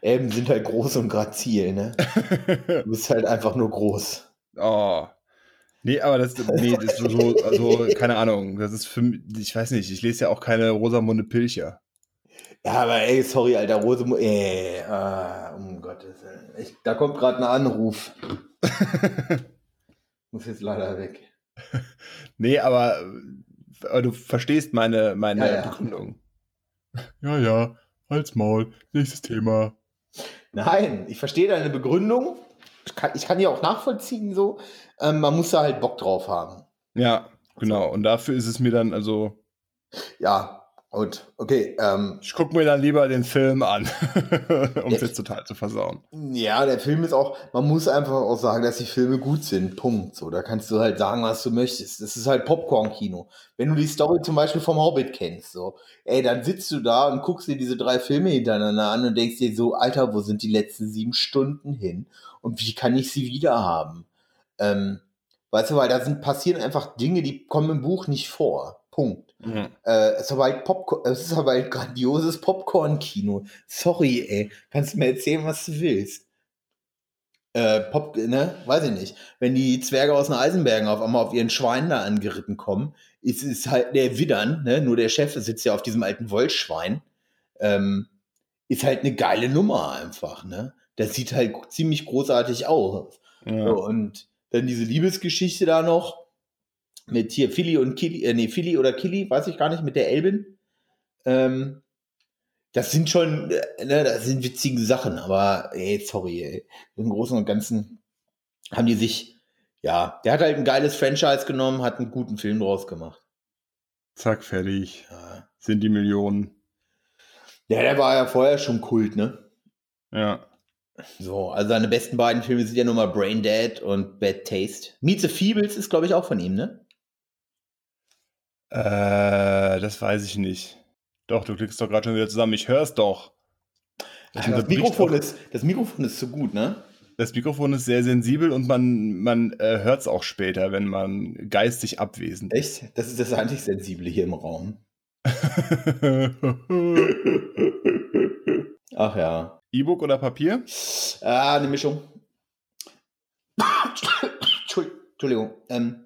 Elben sind halt groß und grazil, ne? Du bist halt einfach nur groß. Oh. Nee, aber das, nee, das ist so, also, keine Ahnung. Das ist für mich, ich weiß nicht, ich lese ja auch keine Rosamunde Pilcher. Ja, aber ey, sorry, alter Rosemund. Ey, ah, um Gottes Willen. Ich, da kommt gerade ein Anruf. Muss jetzt leider weg. Nee, aber, aber du verstehst meine, meine Ja, ja. Begründung. Ja, ja, halt's Maul. Nächstes Thema. Nein, ich verstehe deine Begründung. Ich kann, ich kann die auch nachvollziehen, so. Ähm, man muss da halt Bock drauf haben. Ja, genau. Und dafür ist es mir dann, also, Ja, gut. Okay, ähm, ich gucke mir dann lieber den Film an, um es jetzt total zu versauen. Ja, der Film ist auch, man muss einfach auch sagen, dass die Filme gut sind. Punkt. So, da kannst du halt sagen, was du möchtest. Das ist halt Popcorn-Kino. Wenn du die Story zum Beispiel vom Hobbit kennst, so, ey, dann sitzt du da und guckst dir diese drei Filme hintereinander an und denkst dir so, Alter, wo sind die letzten sieben Stunden hin? Und wie kann ich sie wieder haben? Ähm, weißt du, weil da sind, passieren einfach Dinge, die kommen im Buch nicht vor. Punkt. Ja. Äh, es, ist aber halt Popcorn, es ist aber halt grandioses Popcorn-Kino. Sorry, ey. Kannst du mir erzählen, was du willst? Äh, Pop, ne? Weiß ich nicht. Wenn die Zwerge aus den Eisenbergen auf einmal auf ihren Schweinen da angeritten kommen, ist es halt der Widdern, ne? Nur der Chef sitzt ja auf diesem alten Wollschwein. Ähm, ist halt eine geile Nummer einfach, ne? Das sieht halt ziemlich großartig aus. Ja. So, und dann diese Liebesgeschichte da noch mit hier Philly und Killy, äh, nee, Philly oder Killy, weiß ich gar nicht, mit der Elbin. Ähm, das sind schon, äh, ne, das sind witzige Sachen, aber ey, sorry, ey. Im Großen und Ganzen haben die sich, ja, der hat halt ein geiles Franchise genommen, hat einen guten Film draus gemacht. Zack, fertig. Ja, Sind die Millionen. Ja, der war ja vorher schon Kult, ne? Ja. So, also seine besten beiden Filme sind ja nun mal Brain Dead und Bad Taste. Meet the Feebles ist, glaube ich, auch von ihm, ne? Äh, das weiß ich nicht. Doch, du klickst doch gerade schon wieder zusammen. Ich hör's doch. Das, unterbricht Mikrofon auch- ist, das Mikrofon ist so gut, ne? Das Mikrofon ist sehr sensibel und man, man äh, hört es auch später, wenn man geistig abwesend ist. Echt? Das ist das einzig Sensible hier im Raum. Ach ja. E-Book oder Papier? Ah, eine Mischung. Entschuldigung. Ähm,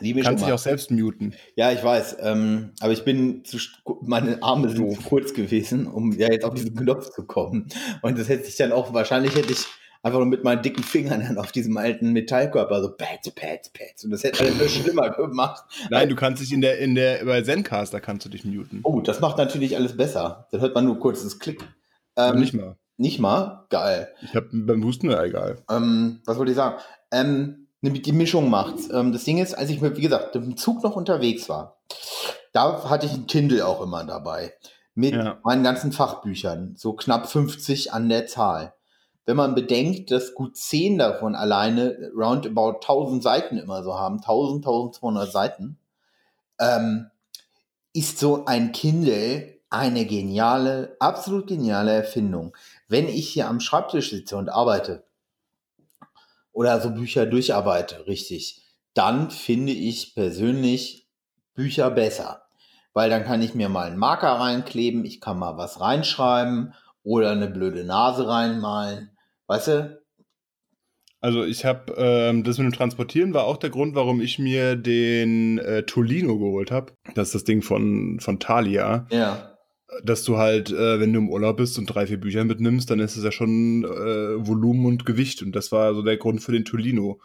die Mischung. Kannst dich auch selbst muten. Ja, ich weiß. Ähm, aber ich bin zu, meine Arme sind zu kurz gewesen, um ja jetzt auf diesen Knopf zu kommen. Und das hätte ich dann auch, wahrscheinlich hätte ich einfach nur mit meinen dicken Fingern dann auf diesem alten Metallkörper so pat, pat, pat. Und das hätte alles nur schlimmer gemacht. Nein, du kannst dich in der, in der, bei Zencaster kannst du dich muten. Oh, das macht natürlich alles besser. Dann hört man nur kurzes Klick. Aber Ähm, nicht mal. Nicht mal? Geil. Ich habe beim Husten, ja egal. Ähm, was wollte ich sagen? Ähm, ne, die Mischung macht's. Ähm, das Ding ist, als ich mit, wie gesagt, dem Zug noch unterwegs war, da hatte ich ein Kindle auch immer dabei. Mit Ja. meinen ganzen Fachbüchern. So knapp 50 an der Zahl. Wenn man bedenkt, dass gut 10 davon alleine roundabout 1000 Seiten immer so haben, 1000, 1200 Seiten, ähm, ist so ein Kindle eine geniale, absolut geniale Erfindung. Wenn ich hier am Schreibtisch sitze und arbeite oder so Bücher durcharbeite, richtig, dann finde ich persönlich Bücher besser. Weil dann kann ich mir mal einen Marker reinkleben, ich kann mal was reinschreiben oder eine blöde Nase reinmalen. Weißt du? Also ich habe, ähm, das mit dem Transportieren war auch der Grund, warum ich mir den äh, Tolino geholt habe. Das ist das Ding von, von Thalia. Ja. Dass du halt, äh, wenn du im Urlaub bist und drei, vier Bücher mitnimmst, dann ist es ja schon äh, Volumen und Gewicht. Und das war so der Grund für den Tolino.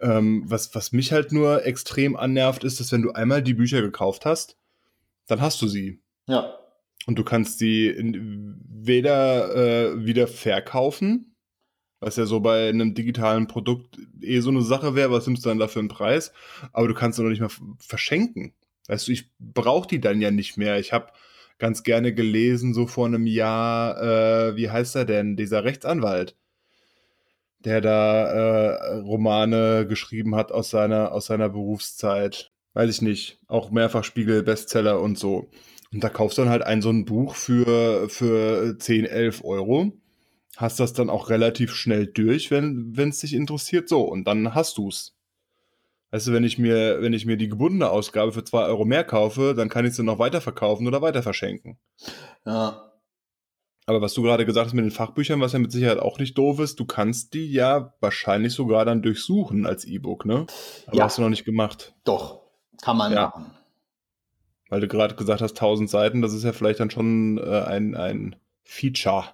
Ähm, was, was mich halt nur extrem annervt, ist, dass wenn du einmal die Bücher gekauft hast, dann hast du sie. Ja. Und du kannst sie in, weder äh, wieder verkaufen, was ja so bei einem digitalen Produkt eh so eine Sache wäre, was nimmst du dann dafür einen Preis, aber du kannst sie noch nicht mal verschenken. Weißt du, ich brauche die dann ja nicht mehr. Ich habe ganz gerne gelesen, so vor einem Jahr, äh, wie heißt er denn, dieser Rechtsanwalt, der da äh, Romane geschrieben hat aus seiner, aus seiner Berufszeit. Weiß ich nicht. Auch mehrfach Spiegel, Bestseller und so. Und da kaufst du dann halt ein so ein Buch für, für 10, 11 Euro. Hast das dann auch relativ schnell durch, wenn es dich interessiert. So, und dann hast du's. Weißt du, wenn ich mir, wenn ich mir die gebundene Ausgabe für 2 Euro mehr kaufe, dann kann ich sie noch weiter verkaufen oder weiter verschenken. Ja. Aber was du gerade gesagt hast mit den Fachbüchern, was ja mit Sicherheit auch nicht doof ist, du kannst die ja wahrscheinlich sogar dann durchsuchen als E-Book, ne? Aber Ja. hast du noch nicht gemacht. Doch. Kann man Ja. machen. Weil du gerade gesagt hast, 1000 Seiten, das ist ja vielleicht dann schon äh, ein, ein Feature.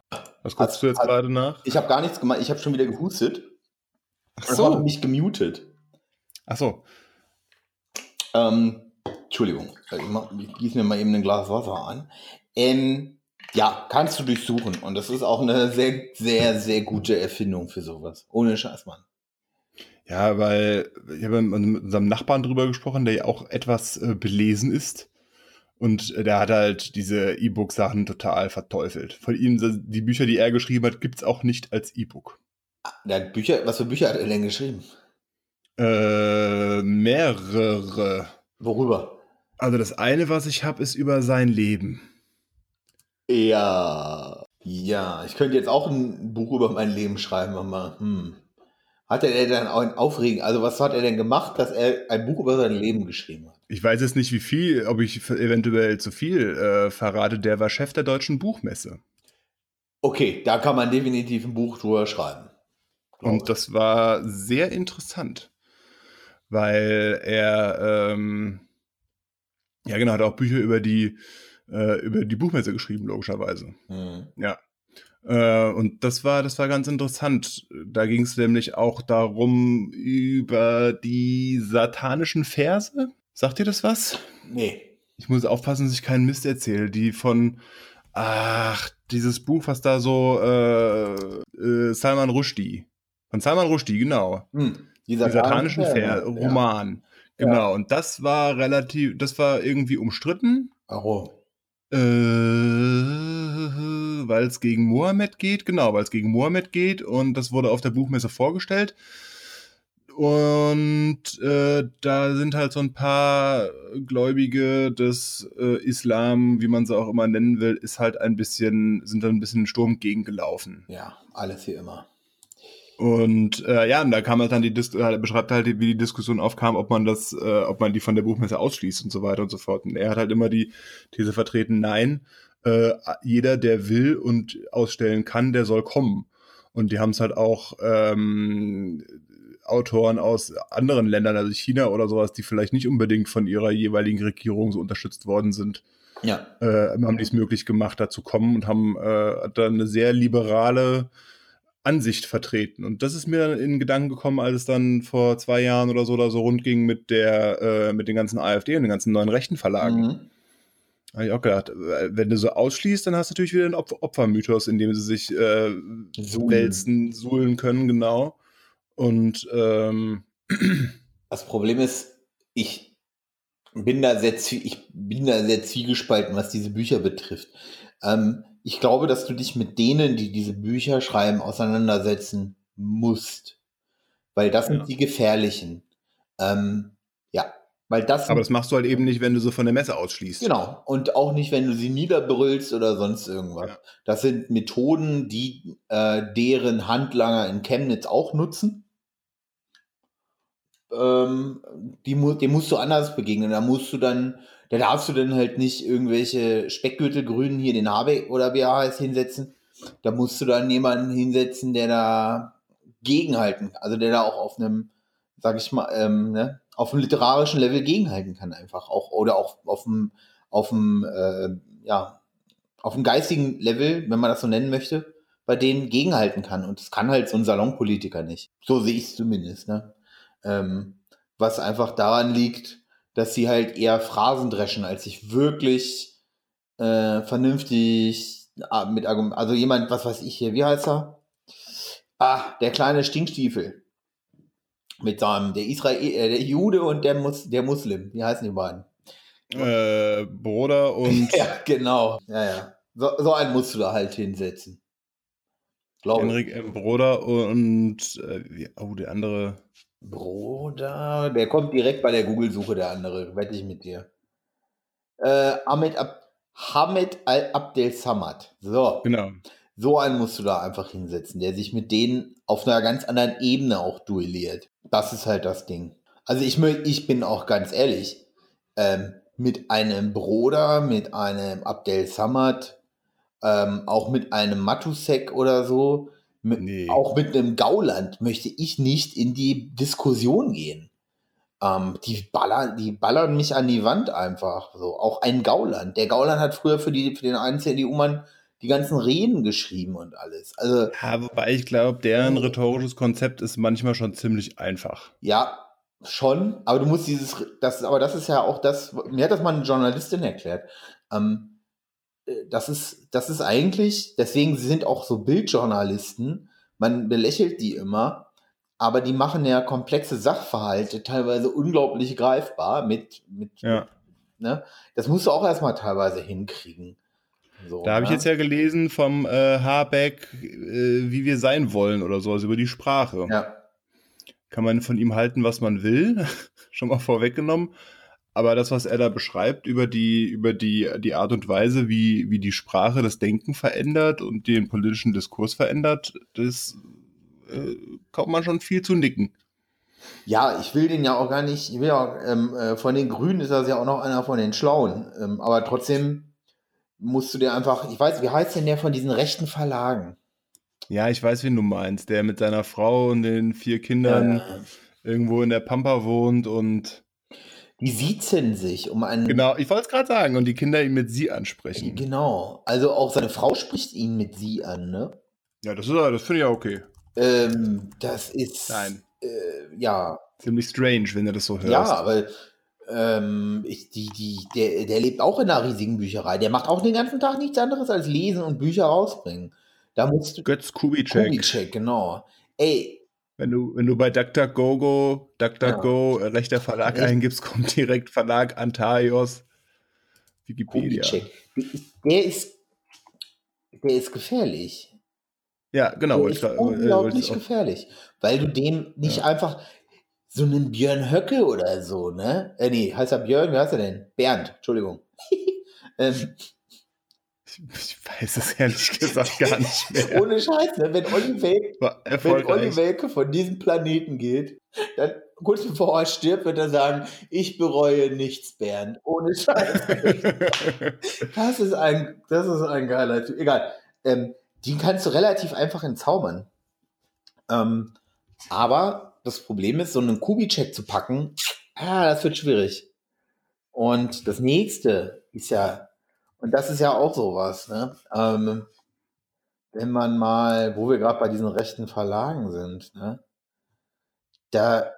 Was guckst Hat- du jetzt hat- gerade nach? Ich habe gar nichts gemacht. Ich habe schon wieder gehustet. Ach Und habe mich gemutet. Ach so. Ähm, Entschuldigung, ich, mach, ich gieße mir mal eben ein Glas Wasser an. Ähm, ja, kannst du durchsuchen. Und das ist auch eine sehr, sehr, sehr gute Erfindung für sowas. Ohne Scheiß, Mann. Ja, weil ich habe mit unserem Nachbarn drüber gesprochen, der ja auch etwas äh, belesen ist. Und äh, der hat halt diese E-Book-Sachen total verteufelt. Von ihm, die Bücher, die er geschrieben hat, gibt's auch nicht als E-Book. Hat Bücher, was für Bücher hat er denn geschrieben? Äh, mehrere. Worüber? Also das eine, was ich habe, ist über sein Leben. Ja. Ja, ich könnte jetzt auch ein Buch über mein Leben schreiben, aber hm. Hat er denn auch ein Aufregen? Also was hat er denn gemacht, dass er ein Buch über sein Leben geschrieben hat? Ich weiß jetzt nicht, wie viel, ob ich eventuell zu viel äh, verrate. Der war Chef der Deutschen Buchmesse. Okay, da kann man definitiv ein Buch drüber schreiben. Und das war sehr interessant, weil er, ähm, ja genau, hat auch Bücher über die, äh, über die Buchmesse geschrieben, logischerweise. Mhm. Ja. Äh, und das war, das war ganz interessant. Da ging es nämlich auch darum, über die satanischen Verse. Sagt ihr das was? Nee. Ich muss aufpassen, dass ich keinen Mist erzähle. Die von, ach, dieses Buch, was da so, äh, äh, Salman Rushdie. Von Salman Rushdie, genau. Hm. Die satanischen Ver ja. Roman. Genau. Ja. Und das war relativ, das war irgendwie umstritten. Warum? Äh, weil es gegen Mohammed geht, genau, weil es gegen Mohammed geht und das wurde auf der Buchmesse vorgestellt. Und äh, da sind halt so ein paar Gläubige des äh, Islam, wie man sie auch immer nennen will, ist halt ein bisschen, sind da ein bisschen Sturm gegengelaufen. Ja, alles wie immer. Und äh, ja, und da kam halt dann die Dis äh, beschreibt halt, wie die Diskussion aufkam, ob man das, äh, ob man die von der Buchmesse ausschließt und so weiter und so fort. Und er hat halt immer die These vertreten, nein, äh, jeder, der will und ausstellen kann, der soll kommen. Und die haben es halt auch ähm, Autoren aus anderen Ländern, also China oder sowas, die vielleicht nicht unbedingt von ihrer jeweiligen Regierung so unterstützt worden sind, Ja. äh, haben die es möglich gemacht, da zu kommen und haben äh, dann eine sehr liberale Ansicht vertreten. Und das ist mir dann in Gedanken gekommen, als es dann vor zwei Jahren oder so oder so rund ging mit der, äh, mit den ganzen AfD und den ganzen neuen rechten Verlagen. Mhm. Habe ich auch gedacht, äh, wenn du so ausschließt, dann hast du natürlich wieder einen Opfer Opfermythos, in dem sie sich äh, Suhlen. wälzen, suhlen können, genau. Und ähm, Das Problem ist, ich bin da sehr, ich bin da sehr zwiegespalten, was diese Bücher betrifft. Ähm, ich glaube, dass du dich mit denen, die diese Bücher schreiben, auseinandersetzen musst. Weil das Ja. sind die gefährlichen. Ähm, ja, weil das aber das machst du halt eben nicht, wenn du so von der Messe ausschließt. Genau. Und auch nicht, wenn du sie niederbrüllst oder sonst irgendwas. Ja. Das sind Methoden, die äh, deren Handlanger in Chemnitz auch nutzen. Ähm, die dem musst du anders begegnen. Da musst du dann, da darfst du dann halt nicht irgendwelche Speckgürtelgrünen hier den Habeck oder wie heißt hinsetzen. Da musst du dann jemanden hinsetzen, der da gegenhalten, also der da auch auf einem, sag ich mal, ähm, ne, auf einem literarischen Level gegenhalten kann einfach auch oder auch auf dem auf dem äh, ja auf dem geistigen Level, wenn man das so nennen möchte, bei denen gegenhalten kann und das kann halt so ein Salonpolitiker nicht. So sehe ich es zumindest, ne? Ähm, was einfach daran liegt, dass sie halt eher Phrasen dreschen, als sich wirklich äh, vernünftig ah, mit Argument, also jemand, was weiß ich hier, wie heißt er? Ah, der kleine Stinkstiefel. Mit seinem, der Israel, äh, der Jude und der, Mus der Muslim. Wie heißen die beiden? Äh, Bruder und Ja, genau. Ja, ja. So, so einen musst du da halt hinsetzen. Glaube. Henrik M. Bruder und äh, oh, der andere. Bruder, der kommt direkt bei der Google-Suche, der andere, wette ich mit dir. Äh, Ahmed, Ab Hamid Al-Abdel Samad. So, Genau. so einen musst du da einfach hinsetzen, der sich mit denen auf einer ganz anderen Ebene auch duelliert. Das ist halt das Ding. Also ich, ich bin auch ganz ehrlich, ähm, mit einem Bruder, mit einem Abdel Samad, ähm, auch mit einem Matusek oder so, Nee. auch mit einem Gauland möchte ich nicht in die Diskussion gehen. Ähm, die, ballern, die ballern mich an die Wand einfach. So. Auch ein Gauland. Der Gauland hat früher für, die, für den einen CDU-Mann die ganzen Reden geschrieben und alles. Also, Ja, wobei ich glaube, deren rhetorisches Konzept ist manchmal schon ziemlich einfach. ja, schon, aber du musst dieses, das, aber das ist ja auch das, mir hat das mal eine Journalistin erklärt. Ähm, äh, das ist, das ist eigentlich, deswegen sie sind auch so Bildjournalisten, man belächelt die immer, aber die machen ja komplexe Sachverhalte teilweise unglaublich greifbar mit, mit, Ja. ne? Das musst du auch erstmal teilweise hinkriegen. So, Da habe ich ne? jetzt ja gelesen vom äh, Habeck, äh, wie wir sein wollen oder sowas über die Sprache. Ja, Kann man von ihm halten, was man will, schon mal vorweggenommen. Aber das, was er da beschreibt über die, über die, die Art und Weise, wie, wie die Sprache das Denken verändert und den politischen Diskurs verändert, das äh, kommt man schon viel zu nicken. Ja, ich will den ja auch gar nicht, ich will ja, ähm, äh, von den Grünen ist das ja auch noch einer von den Schlauen. Ähm, aber trotzdem musst du dir einfach, ich weiß, wie heißt denn der von diesen rechten Verlagen? Ja, ich weiß, wen du meinst. Der mit seiner Frau und den vier Kindern Äh, irgendwo in der Pampa wohnt und. Die siezen sich um einen. Genau, ich wollte es gerade sagen. Und die Kinder ihn mit sie ansprechen. Genau. Also auch seine Frau spricht ihn mit sie an, ne? Ja, das, ist, das finde ich ja okay. Ähm, das ist. Nein. Äh, ja, Ziemlich strange, wenn du das so hörst. Ja, weil ähm, ich, die, die, der, der lebt auch in einer riesigen Bücherei. Der macht auch den ganzen Tag nichts anderes als lesen und Bücher rausbringen. Da musst du. Götz Kubitschek. Kubitschek, genau. Ey, Wenn du, wenn du bei DuckDuckGo, DuckDuckGo, äh, rechter Verlag Echt? eingibst, kommt direkt Verlag Antaios, Wikipedia. Der ist, der ist gefährlich. Ja, genau. der ist ich äh, unglaublich gefährlich. Weil du dem nicht Ja. einfach so einen Björn Höcke oder so, ne? Äh, nee, heißt er Björn? Wie heißt er denn? Bernd, Entschuldigung. ähm, Ich weiß es ehrlich gesagt gar nicht mehr. ohne Scheiß, ne? Wenn Olli Welke Wenn. Olli Welke von diesem Planeten geht, dann kurz bevor er stirbt, wird er sagen, ich bereue nichts, Bernd. Ohne Scheiß. Das ist ein, das ist ein geiler Typ. Egal. Ähm, die kannst du relativ einfach entzaubern. Ähm, aber das Problem ist, so einen Kubitschek zu packen, ah, das wird schwierig. Und das nächste ist ja, und das ist ja auch sowas, ne? Ähm, wenn man mal, wo wir gerade bei diesen rechten Verlagen sind, ne? Da,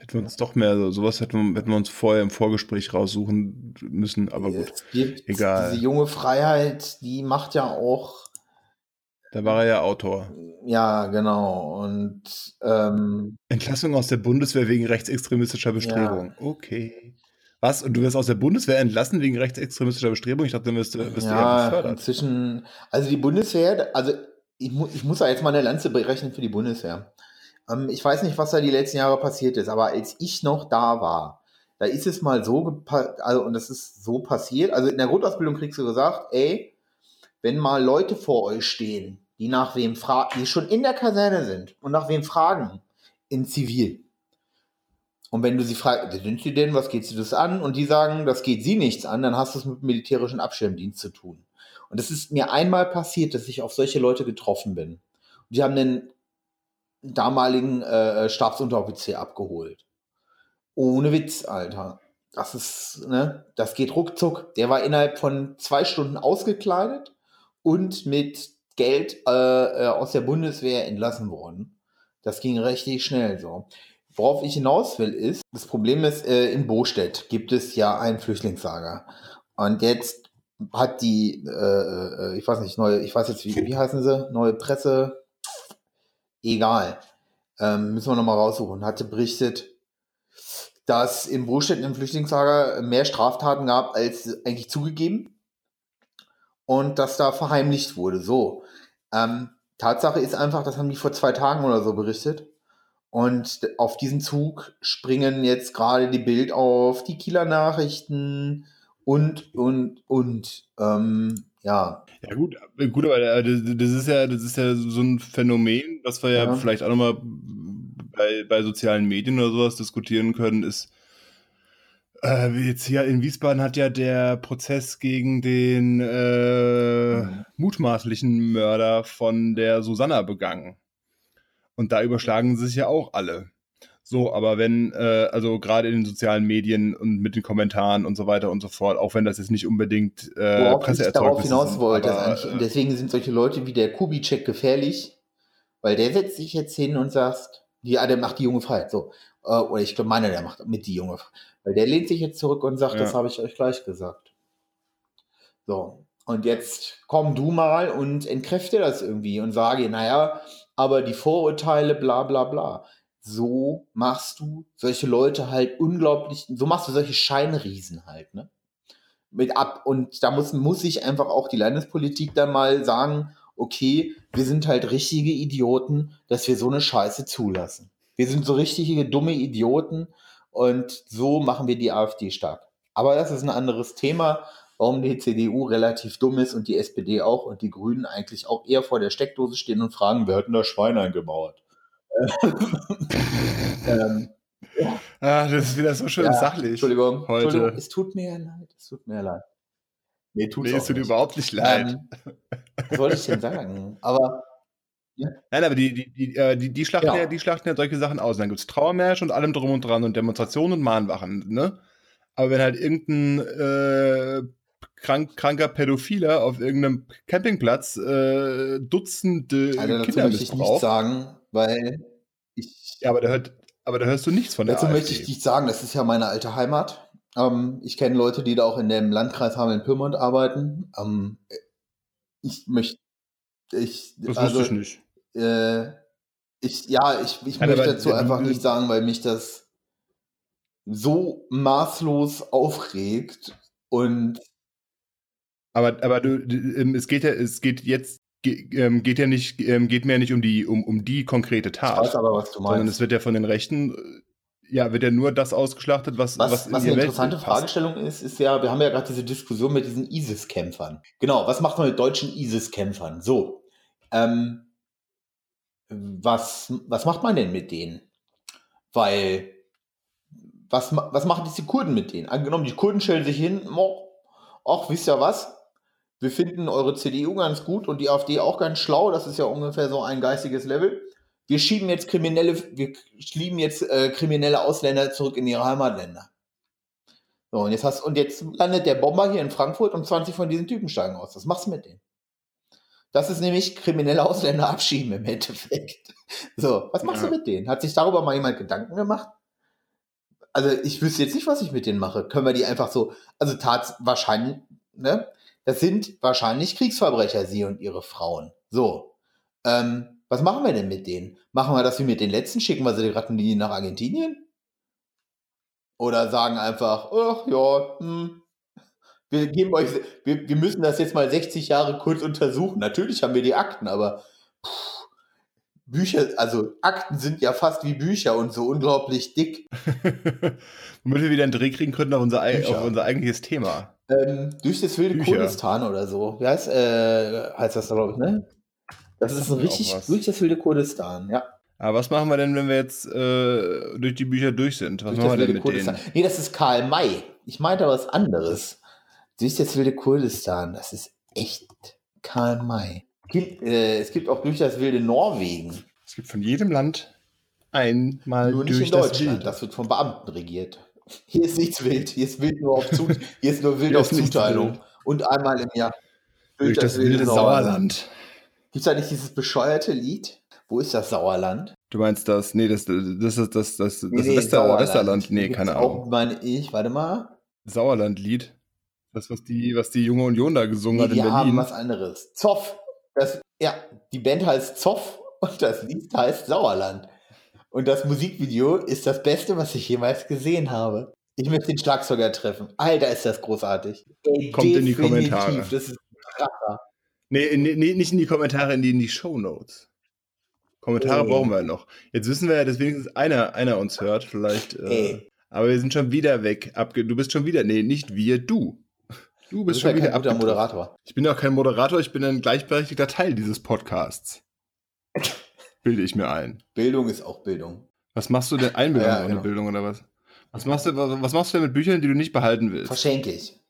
Hätten wir uns doch mehr, so, sowas hätten wir, hätten wir uns vorher im Vorgespräch raussuchen müssen, aber gut. es gibt egal. diese junge Freiheit, die macht ja auch, Da war er ja Autor. ja, genau. Und ähm, Entlassung aus der Bundeswehr wegen rechtsextremistischer Bestrebung. Okay. Was? Und du wirst aus der Bundeswehr entlassen wegen rechtsextremistischer Bestrebung? Ich dachte, dann wirst du, wirst du ja, befördert. inzwischen, also die Bundeswehr, also ich, mu ich muss da jetzt mal eine Lanze berechnen für die Bundeswehr. Ähm, ich weiß nicht, was da die letzten Jahre passiert ist, aber als ich noch da war, da ist es mal so, also und das ist so passiert, also in der Grundausbildung kriegst du gesagt, ey, wenn mal Leute vor euch stehen, die nach wem fragen, die schon in der Kaserne sind und nach wem fragen, in Zivil. Und wenn du sie fragst, sind sie denn, was geht sie das an? Und die sagen, das geht sie nichts an, dann hast du es mit militärischen Abschirmdienst zu tun. Und es ist mir einmal passiert, dass ich auf solche Leute getroffen bin. Und die haben den damaligen äh, Stabsunteroffizier abgeholt. Ohne Witz, Alter. Das ist, ne, das geht ruckzuck. Der war innerhalb von zwei Stunden ausgekleidet und mit Geld äh, äh, aus der Bundeswehr entlassen worden. Das ging richtig schnell so. Worauf ich hinaus will, ist, das Problem ist, äh, in Bostedt gibt es ja ein Flüchtlingslager. Und jetzt hat die, äh, äh, ich weiß nicht, neue, ich weiß jetzt, wie, wie heißen sie? Neue Presse, egal. Ähm, müssen wir nochmal raussuchen. Hatte berichtet, dass in Bostedt im Flüchtlingslager mehr Straftaten gab als eigentlich zugegeben. Und dass da verheimlicht wurde. So. Ähm, Tatsache ist einfach, das haben die vor zwei Tagen oder so berichtet. Und auf diesen Zug springen jetzt gerade die Bild auf, die Kieler Nachrichten und, und, und. Ähm, ja, Ja gut, gut, aber äh, das ist ja, das ist ja so ein Phänomen, was wir ja, Ja. vielleicht auch nochmal bei, bei sozialen Medien oder sowas diskutieren können, ist, äh, wie jetzt hier in Wiesbaden hat ja der Prozess gegen den äh, Mhm. mutmaßlichen Mörder von der Susanna begangen. Und da überschlagen sich ja auch alle. So, aber wenn, äh, also gerade in den sozialen Medien und mit den Kommentaren und so weiter und so fort, auch wenn das jetzt nicht unbedingt äh, worauf ich darauf hinaus sind, wollte. aber, eigentlich, äh, deswegen sind solche Leute wie der Kubitschek gefährlich, weil der setzt sich jetzt hin und sagt, ja, der macht die junge Freiheit. So. Äh, oder ich glaube, meiner, der macht mit die junge Freiheit. Weil der lehnt sich jetzt zurück und sagt, Ja. das habe ich euch gleich gesagt. So. Und jetzt komm du mal und entkräfte das irgendwie und sage, naja, aber die Vorurteile, bla bla bla. So machst du solche Leute halt unglaublich, so machst du solche Scheinriesen halt, ne? Mit ab, und da muss, muss sich einfach auch die Landespolitik dann mal sagen, okay, wir sind halt richtige Idioten, dass wir so eine Scheiße zulassen. Wir sind so richtige dumme Idioten und so machen wir die AfD stark. Aber das ist ein anderes Thema, warum die CDU relativ dumm ist und die SPD auch und die Grünen eigentlich auch eher vor der Steckdose stehen und fragen, wer hat denn das Schwein eingemauert? ähm, Ah, das ist wieder so schön ja, sachlich. Entschuldigung, heute. Entschuldigung, es tut mir leid, es tut mir leid. Nee, tut's Nee, es tut dir nicht. überhaupt nicht leid. Ähm, was soll ich denn sagen? Aber Nein, aber die, die, die, äh, die, die, schlachten Ja. ja. die schlachten ja solche Sachen aus. Und dann gibt es Trauermärsche und allem drum und dran und Demonstrationen und Mahnwachen, ne? Aber wenn halt irgendein äh, krank, kranker Pädophiler auf irgendeinem Campingplatz äh, Dutzende Alter, dazu Kinder möchte ich nichts sagen, weil ich. ja, aber da, hört, aber da hörst du nichts von der dazu AfD. möchte ich nichts sagen, das ist ja meine alte Heimat. Ähm, ich kenne Leute, die da auch in dem Landkreis Hameln-Pyrmont arbeiten. Ähm, ich möchte. Ich, das also, wusste ich nicht. Äh, ich, ja, ich, ich Nein, möchte dazu einfach nicht sagen, weil mich das so maßlos aufregt und Aber, aber du, ähm, es geht ja, es geht jetzt, ähm, geht ja nicht, ähm, geht mehr nicht um die, um, um die konkrete ich Tat. weiß aber, was du sondern es meinst. wird ja von den Rechten, äh, ja, wird ja nur das ausgeschlachtet, was, Was, was, in was eine interessante Weltbild passt. Fragestellung ist, ist ja, wir haben ja gerade diese Diskussion mit diesen ISIS-Kämpfern. Genau, was macht man mit deutschen ISIS-Kämpfern? So, ähm, was, was macht man denn mit denen? Weil, was, was machen diese Kurden mit denen? Angenommen, die Kurden stellen sich hin, ach, wisst ihr was? Wir finden eure CDU ganz gut und die AfD auch ganz schlau. Das ist ja ungefähr so ein geistiges Level. Wir schieben jetzt kriminelle, wir schieben jetzt äh, kriminelle Ausländer zurück in ihre Heimatländer. So, und jetzt hast, und jetzt landet der Bomber hier in Frankfurt und 20 von diesen Typen steigen aus. Was machst du mit denen? Das ist nämlich kriminelle Ausländer abschieben im Endeffekt. So, was machst Ja. du mit denen? Hat sich darüber mal jemand Gedanken gemacht? Also, ich wüsste jetzt nicht, was ich mit denen mache. Können wir die einfach so, also tats wahrscheinlich, ne? Das sind wahrscheinlich Kriegsverbrecher, sie und ihre Frauen. So. Ähm, was machen wir denn mit denen? Machen wir das wie mit den letzten? Schicken wir sie die Rattenlinie nach Argentinien? Oder sagen einfach, ach ja, hm, wir geben euch, wir, wir müssen das jetzt mal 60 Jahre kurz untersuchen. Natürlich haben wir die Akten, aber pff, Bücher, also Akten sind ja fast wie Bücher und so unglaublich dick. Womit wir wieder einen Dreh kriegen könnten auf unser, auf unser eigentliches Thema. Ähm, durch das wilde Bücher. Kurdistan oder so. Wie heißt, äh, heißt das, glaube ich, ne? Das, Das ist ein richtig, durch das wilde Kurdistan, ja. Aber was machen wir denn, wenn wir jetzt äh, durch die Bücher durch sind? Was Durch machen das wir denn wilde mit Kurdistan. denen? Nee, das ist Karl May. Ich meinte was anderes. Durch das wilde Kurdistan, das ist echt Karl May. Gibt, äh, es gibt auch durch das wilde Norwegen. Es gibt von jedem Land einmal Nur nicht durch in das Deutschland. Wilde. Das wird von Beamten regiert. Hier ist nichts wild. Hier ist wild nur auf, Zu hier ist nur wild Hier auf Zuteilung. wild. Und einmal im Jahr. durch das wilde Sauerland. Gibt es da nicht dieses bescheuerte Lied? Wo ist das Sauerland? Du meinst das? Nee, das, das ist das, das, das Nee, Wester, Sauerland. Westerland. Nee, keine auch, Ahnung. meine ich, warte mal. Sauerland-Lied. Das, was die, was die junge Union da gesungen Nee, hat die in haben Berlin. was anderes. Zoff. Das, ja, die Band heißt Zoff und das Lied heißt Sauerland. Und das Musikvideo ist das Beste, was ich jemals gesehen habe. Ich möchte den Schlagzeuger treffen. Alter, ist das großartig. Ey, Kommt in die. Kommentare. Das ist Kracher. Nee, nee, nee, nicht in die Kommentare, in die, in die Shownotes. Kommentare Oh. brauchen wir noch. Jetzt wissen wir ja, dass wenigstens einer, einer uns hört, vielleicht. Äh, aber wir sind schon wieder weg. Abge du bist schon wieder. Nee, nicht wir, du. Du bist schon ja wieder kein guter. Moderator. Ich bin auch kein Moderator, ich bin ein gleichberechtigter Teil dieses Podcasts. Bilde ich mir ein. Bildung ist auch Bildung. Was machst du denn? Einbildung Ja, ohne genau. Bildung oder was? Was machst, du, was, machst du denn mit Büchern, die du nicht behalten willst? Verschenke ich.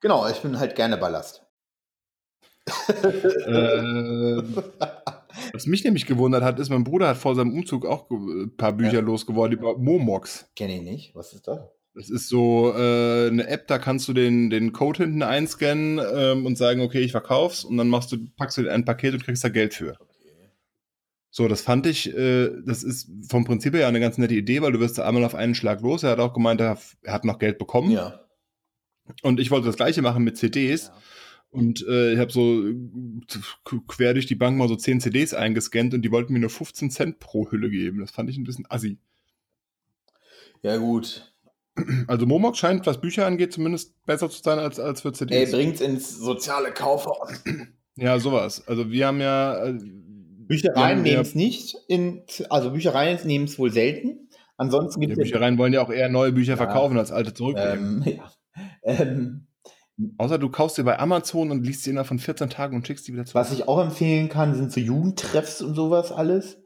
Genau, ich bin halt gerne Ballast. äh, was mich nämlich gewundert hat, ist, mein Bruder hat vor seinem Umzug auch ein paar Bücher Ja. losgeworden über Momox. Kenne ich nicht. Was ist das? Das ist so äh, eine App, da kannst du den, den Code hinten einscannen ähm, und sagen, okay, ich verkauf's und dann machst du, packst du in ein Paket und kriegst da Geld für. Okay. So, das fand ich, äh, das ist vom Prinzip her eine ganz nette Idee, weil du wirst da einmal auf einen Schlag los. Er hat auch gemeint, er, er hat noch Geld bekommen. Ja. Und ich wollte das gleiche machen mit CDs. Und äh, ich habe so äh, quer durch die Bank mal so 10 CDs eingescannt und die wollten mir nur 15 Cent pro Hülle geben. Das fand ich ein bisschen assi. Ja, gut. Also Momox scheint, was Bücher angeht, zumindest besser zu sein als, als für Ey, CDs. bringt's ins soziale Kaufhaus. ja, sowas. Also wir haben ja... Äh, Büchereien nehmen es nicht. In, also Büchereien nehmen es wohl selten. Ansonsten gibt es Büchereien wollen ja auch eher neue Bücher Ja. verkaufen als alte zurückgeben. ähm, ja. ähm, Außer du kaufst sie bei Amazon und liest sie innerhalb von 14 Tagen und schickst die wieder zurück. Was ich auch empfehlen kann, sind so Jugendtreffs und sowas alles.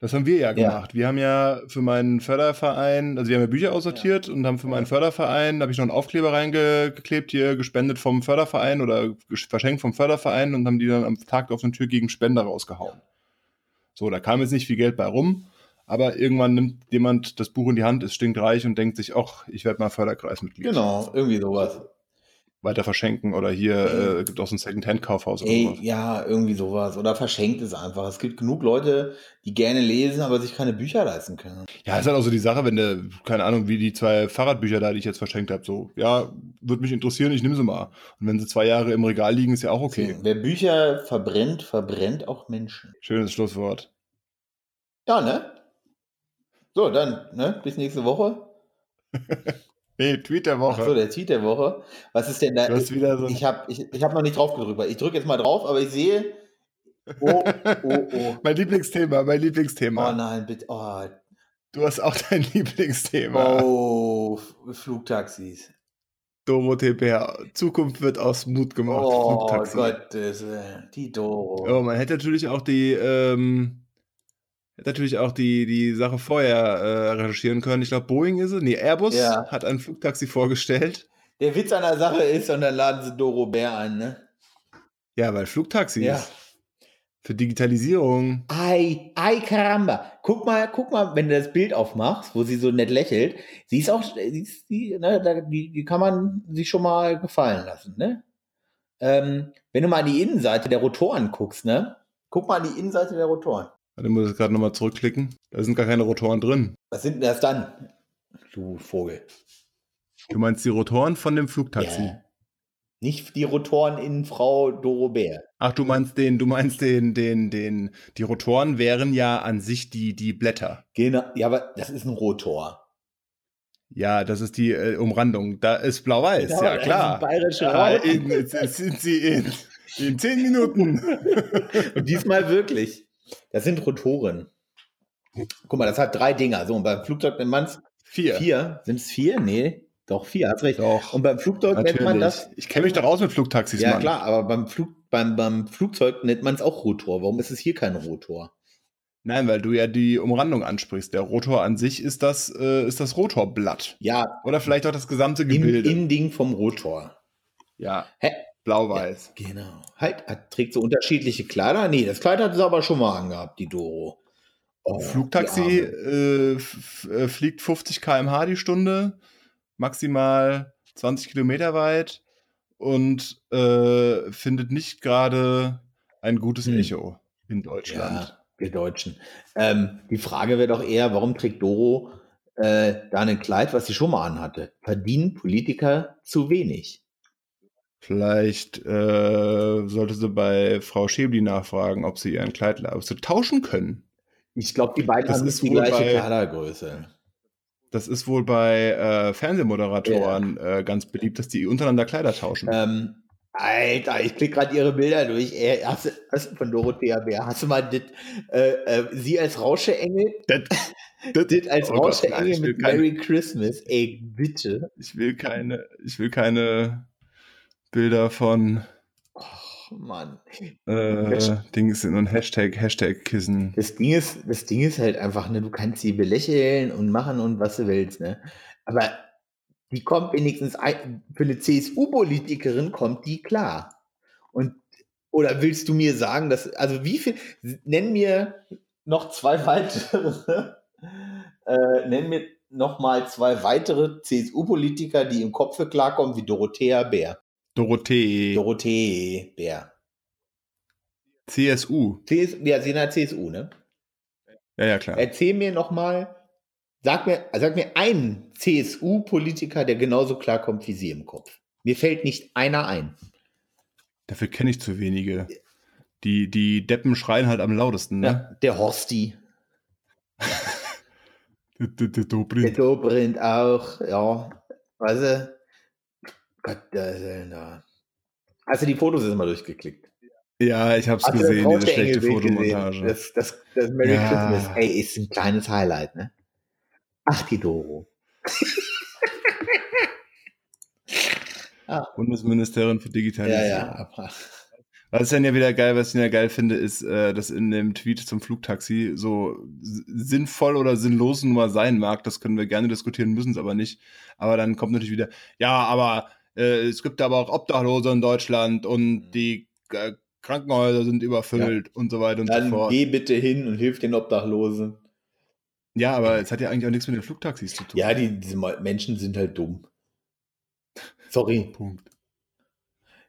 Das haben wir ja gemacht. Wir haben ja für meinen Förderverein, also wir haben ja Bücher aussortiert und haben für meinen Förderverein, da habe ich noch einen Aufkleber reingeklebt, hier gespendet vom Förderverein oder verschenkt vom Förderverein und haben die dann am Tag auf der Tür gegen Spender rausgehauen. So, da kam jetzt nicht viel Geld bei rum, aber irgendwann nimmt jemand das Buch in die Hand, ist stinkreich und denkt sich, ach, ich werde mal Förderkreismitglied. Genau, irgendwie sowas. Weiter verschenken oder hier äh, gibt auch so ein Second-Hand-Kaufhaus oder Ey, sowas. ja, irgendwie sowas. Oder verschenkt es einfach. Es gibt genug Leute, die gerne lesen, aber sich keine Bücher leisten können. Ja, ist halt auch so die Sache, wenn du, keine Ahnung, wie die zwei Fahrradbücher da, die ich jetzt verschenkt habe, so, ja, würde mich interessieren, ich nehme sie mal. Und wenn sie zwei Jahre im Regal liegen, ist ja auch okay. Wer Bücher verbrennt, verbrennt auch Menschen. Schönes Schlusswort. Ja, ne? So, dann, ne? Bis nächste Woche. Nee, Tweet der Ach Woche. so, der Tweet der Woche. Was ist denn da? du hast wieder so Ich habe ich, ich hab noch nicht drauf gedrückt. Ich drücke jetzt mal drauf, aber ich sehe. Oh, oh, oh. Mein Lieblingsthema, mein Oh Lieblingsthema. nein, bitte. Oh, Du hast auch dein Lieblingsthema. oh Flugtaxis. Dorothee Bär. Zukunft wird aus Mut gemacht. Oh Flugtaxi. Willen. Die Doro. Oh, man hätte natürlich auch die, ähm, natürlich auch die, die Sache vorher äh, recherchieren können. Ich glaube, Boeing ist es. Nee, Airbus Ja. hat ein Flugtaxi vorgestellt. Der Witz an der Sache ist, und dann laden sie Doro Bär ein, ne? Ja, weil Flugtaxis. Ja. Für Digitalisierung. Ei, ei, caramba. Guck mal, guck mal, wenn du das Bild aufmachst, wo sie so nett lächelt. Sie ist auch, sie ist, die, ne, die, die kann man sich schon mal gefallen lassen, ne? Ähm, wenn du mal an die Innenseite der Rotoren guckst, ne? Guck mal an die Innenseite der Rotoren. Warte, muss ich gerade nochmal zurückklicken. Da sind gar keine Rotoren drin. Was sind denn das dann? Du Vogel. Du meinst die Rotoren von dem Flugtaxi? Ja. Nicht die Rotoren in Frau Doro Bär. Ach, du meinst den, du meinst den, den, den, die Rotoren wären ja an sich die, die Blätter. Genau, ja, aber das ist ein Rotor. Ja, das ist die äh, Umrandung. Da ist blau-weiß, Genau, ja das klar. bayerischer Ja, Rotor. in, jetzt sind sie in, in zehn Minuten. Und diesmal wirklich. Das sind Rotoren. Guck mal, das hat drei Dinger. So, und beim Flugzeug nennt man es Vier. vier. Sind es vier? Nee, doch vier, hast recht. Doch. Und beim Flugzeug nennt Natürlich. man das. Ich kenne mich doch aus mit Flugtaxis, Ja, Mann. klar, aber beim, Flug, beim, beim Flugzeug nennt man es auch Rotor. Warum ist es hier kein Rotor? Nein, weil du ja die Umrandung ansprichst. Der Rotor an sich ist das, äh, ist das Rotorblatt. Ja, Oder vielleicht auch das gesamte im Gebilde. Innending vom Rotor. ja. Hä? Blau-weiß. Genau. Halt, hat, trägt so unterschiedliche Kleider? Nee, das Kleid hat sie aber schon mal angehabt, die Doro. Oh, Flugtaxi äh, äh, fliegt 50 km/h die Stunde, maximal 20 Kilometer weit und äh, findet nicht gerade ein gutes Hm. Echo in Deutschland. Ja, wir Deutschen. Ähm, die Frage wäre doch eher, warum trägt Doro äh, da ein Kleid, was sie schon mal anhatte? Verdienen Politiker zu wenig? Vielleicht äh, sollte sie bei Frau Schäbli nachfragen, ob sie ihren Kleid ob sie tauschen können. Ich glaube, die beiden Das haben ist nicht die gleiche bei- Kleidergröße. Das ist wohl bei äh, Fernsehmoderatoren äh, ganz beliebt, dass die untereinander Kleider tauschen. Ähm, Alter, ich klicke gerade ihre Bilder durch. Ey, hast, du, hast du von Dorothea Bär, hast du mal dit, äh, äh, sie als Rauscheengel, Das, als Oh Rauscheengel mit keine- Merry Christmas? Ey, bitte. ich will keine, ich will keine Bilder von Oh, Mann. äh, Dings und Hashtag, Hashtag Kissen. Das Ding ist, das Ding ist halt einfach, ne, du kannst sie belächeln und machen und was du willst, ne? Aber die kommt wenigstens ein, für eine CSU-Politikerin kommt die klar. Und oder willst du mir sagen, dass also wie viel nenn mir noch zwei weitere äh, nenn mir noch mal zwei weitere CSU-Politiker, die im Kopf klarkommen, wie Dorothea Bär. Dorothee. Dorothee Bär. CSU. CS, ja, sie in der CSU, ne? Ja, ja, klar. Erzähl mir noch mal, sag mir, sag mir einen CSU-Politiker, der genauso klarkommt wie sie im Kopf. Mir fällt nicht einer ein. Dafür kenne ich zu wenige. Die, die Deppen schreien halt am lautesten, ne? Ja, der Horsti, Der- der- der der Dobrindt. Dobrindt auch, ja. Weißt du? Gott, da ist. Hast du die Fotos jetzt mal durchgeklickt? Ja, ich hab's das gesehen, diese schlechte? Fotomontage. Das, das, das Merry Ja. Christmas, ey, ist ein kleines Highlight, ne? Ach, die Doro. Bundesministerin für Ja, Digitalisierung. ja, aber Was ich dann ja wieder geil, was ich ja geil finde, ist, äh, dass in dem Tweet zum Flugtaxi so sinnvoll oder sinnlos nun mal sein mag. Das können wir gerne diskutieren, müssen es aber nicht. Aber dann kommt natürlich wieder, ja, aber äh, es gibt aber auch Obdachlose in Deutschland und die äh, Krankenhäuser sind überfüllt und so weiter und so Dann fort. geh bitte hin und hilf den Obdachlosen. Ja, aber es hat ja eigentlich auch nichts mit den Flugtaxis zu tun. Ja, die, diese Menschen sind halt dumm. Sorry. Punkt.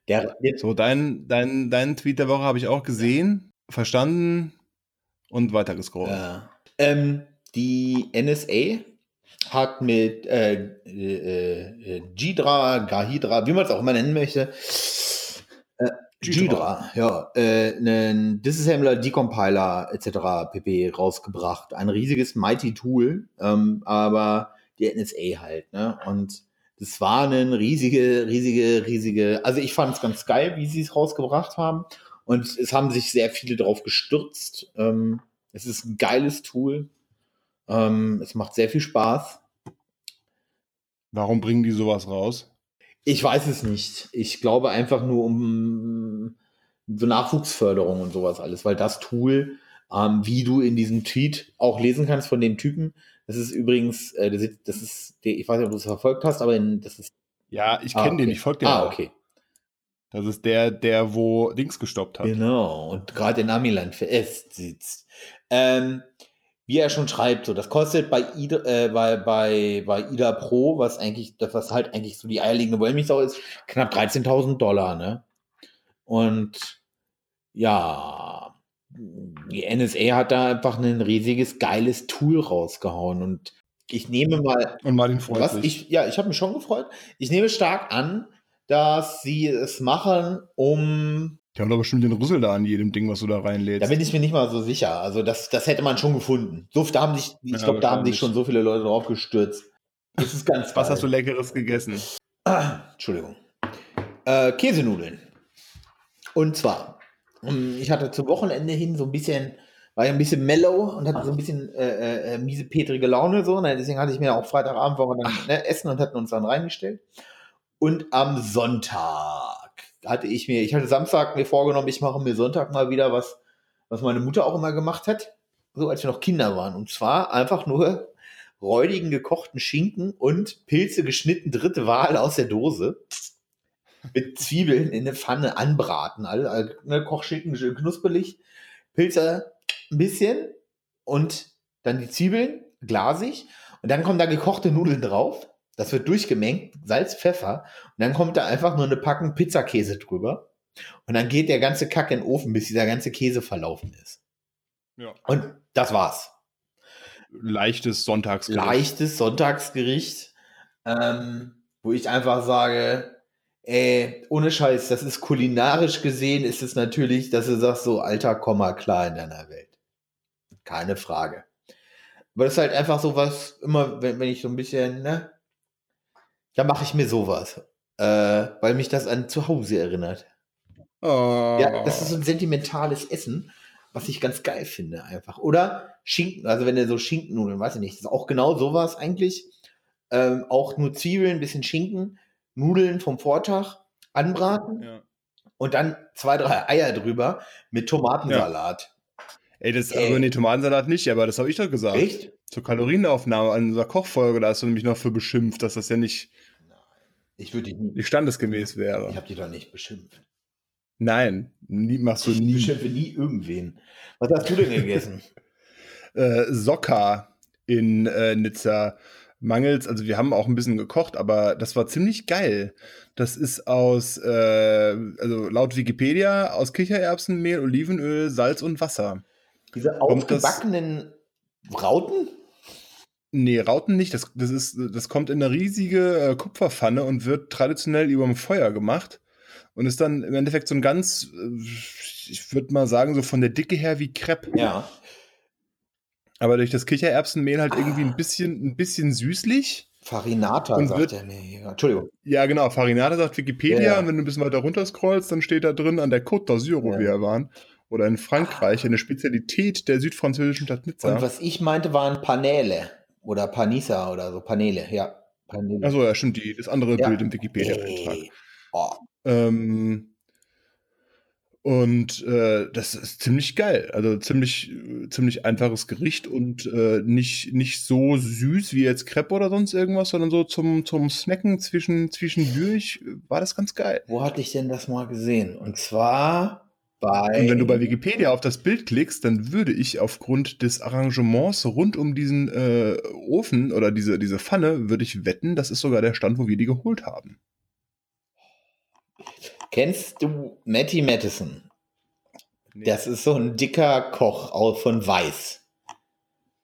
Der, So, dein, dein, dein Tweet der Woche habe ich auch gesehen, verstanden und weitergescrollt. Ja. Ähm, die NSA hat mit äh, äh, äh, Gidra, Gahidra, wie man es auch immer nennen möchte, äh, Gidra, ja, äh, einen Disassembler, Decompiler etc. pp. rausgebracht. Ein riesiges Mighty Tool, ähm, aber die NSA halt, ne? Und das war eine riesige, riesige, riesige, also ich fand es ganz geil, wie sie es rausgebracht haben. Und es haben sich sehr viele drauf gestürzt. Ähm, es ist ein geiles Tool. Ähm, es macht sehr viel Spaß. Warum bringen die sowas raus? Ich weiß es nicht. Ich glaube einfach nur um so Nachwuchsförderung und sowas alles, weil das Tool, ähm, wie du in diesem Tweet auch lesen kannst von dem Typen, das ist übrigens, äh, das ist, das ist ich weiß nicht, ob du es verfolgt hast, aber in, das ist. Ja, ich ah, kenne den, okay. ich folge dem Ah, auch. okay. Das ist der, der wo Dings gestoppt hat. Genau, und gerade in Amiland fest sitzt. Ähm, wie er schon schreibt, so, das kostet bei Ida, äh, bei, bei, bei Ida Pro, was eigentlich, das was halt eigentlich so die eierlegende Wollmilchsau ist, knapp 13.000 Dollar, ne? Und ja, die NSA hat da einfach ein riesiges, geiles Tool rausgehauen und ich nehme mal Und Martin freut was sich. ich, ja, ich habe mich schon gefreut. Ich nehme stark an, dass sie es machen, um. Die haben doch bestimmt den Rüssel da an jedem Ding, was du da reinlädst. Da bin ich mir nicht mal so sicher. Also, das, das hätte man schon gefunden. So, da haben sich, ich Ja, glaube, da haben sich schon so viele Leute drauf gestürzt. Das ist ganz was geil. hast du Leckeres gegessen? Ah, Entschuldigung. Äh, Käsenudeln. Und zwar, ähm, ich hatte zum Wochenende hin so ein bisschen, war ja ein bisschen mellow und hatte so ein bisschen äh, äh, miese, petrige Laune so. Ne? Deswegen hatte ich mir auch Freitagabend, waren wir dann ne, essen und hatten uns dann reingestellt. Und am Sonntag hatte ich mir, ich hatte Samstag mir vorgenommen, ich mache mir Sonntag mal wieder was, was meine Mutter auch immer gemacht hat, so als wir noch Kinder waren. Und zwar einfach nur räudigen gekochten Schinken und Pilze geschnitten, dritte Wahl aus der Dose. Mit Zwiebeln in eine Pfanne anbraten. Also, also ne, Kochschinken knusprig, Pilze ein bisschen und dann die Zwiebeln glasig. Und dann kommen da gekochte Nudeln drauf. Das wird durchgemengt, Salz, Pfeffer. Und dann kommt da einfach nur eine Packung Pizzakäse drüber. Und dann geht der ganze Kack in den Ofen, bis dieser ganze Käse verlaufen ist. Ja. Und das war's. Leichtes Sonntagsgericht. leichtes Sonntagsgericht, ähm, wo ich einfach sage, ey, ohne Scheiß, das ist kulinarisch gesehen, ist es natürlich, dass du sagst, so, alter, komm mal klar in deiner Welt. Keine Frage. Aber das ist halt einfach so was, immer, wenn, wenn ich so ein bisschen, ne, da mache ich mir sowas. Äh, weil mich das an zu Hause erinnert. Oh. Ja, das ist so ein sentimentales Essen, was ich ganz geil finde einfach. Oder Schinken, also wenn du so Schinkennudeln, weiß ich nicht, das ist auch genau sowas eigentlich. Ähm, auch nur Zwiebeln, ein bisschen Schinken, Nudeln vom Vortag anbraten Ja. und dann zwei, drei Eier drüber mit Tomatensalat. Ey, das, Ey. also nee, Tomatensalat nicht, aber das habe ich doch gesagt. Echt? Zur Kalorienaufnahme an unserer Kochfolge, da hast du nämlich noch für beschimpft, dass das ja nicht, Ich würde dich nie, standesgemäß wäre. ich habe dich doch nicht beschimpft. Nein, nie, machst du Ich nie. beschimpfe nie irgendwen. Was hast du denn gegessen? Äh, Sokka in äh, Nizza mangels, also wir haben auch ein bisschen gekocht, aber das war ziemlich geil. Das ist aus, äh, also laut Wikipedia, aus Kichererbsenmehl, Olivenöl, Salz und Wasser. Diese aufgebackenen Rauten? Nee, Rauten nicht. Das, das, ist, das kommt in eine riesige äh, Kupferpfanne und wird traditionell über dem Feuer gemacht. Und ist dann im Endeffekt so ein ganz, äh, ich würde mal sagen, so von der Dicke her wie Crepe. Ja. Aber durch das Kichererbsenmehl halt irgendwie ein bisschen, ein bisschen süßlich. Farinata, Und sagt wird- er hier. Entschuldigung. Ja, genau. Farinata sagt Wikipedia. Ja. Und wenn du ein bisschen weiter runter scrollst, dann steht da drin an der Côte d'Azur, wo Ja. wir waren. Oder in Frankreich, eine Spezialität der südfranzösischen Stadt Nizza. Und was ich meinte, waren Paneele. Oder Panisa oder so. Paneele, ja. Paneele. Achso, ja, stimmt. Die, das andere Ja. Bild im Wikipedia-Eintrag. Oh. Ähm, Und äh, das ist ziemlich geil. Also ziemlich, ziemlich einfaches Gericht und äh, nicht, nicht so süß wie jetzt Crepe oder sonst irgendwas, sondern so zum, zum Snacken zwischen, zwischendurch war das ganz geil. Wo hatte ich denn das mal gesehen? Und zwar bei. Und wenn du bei Wikipedia auf das Bild klickst, dann würde ich aufgrund des Arrangements rund um diesen äh, Ofen oder diese, diese Pfanne, würde ich wetten, das ist sogar der Stand, wo wir die geholt haben. Kennst du Matty Madison? Nee. Das ist so ein dicker Koch von Weiß.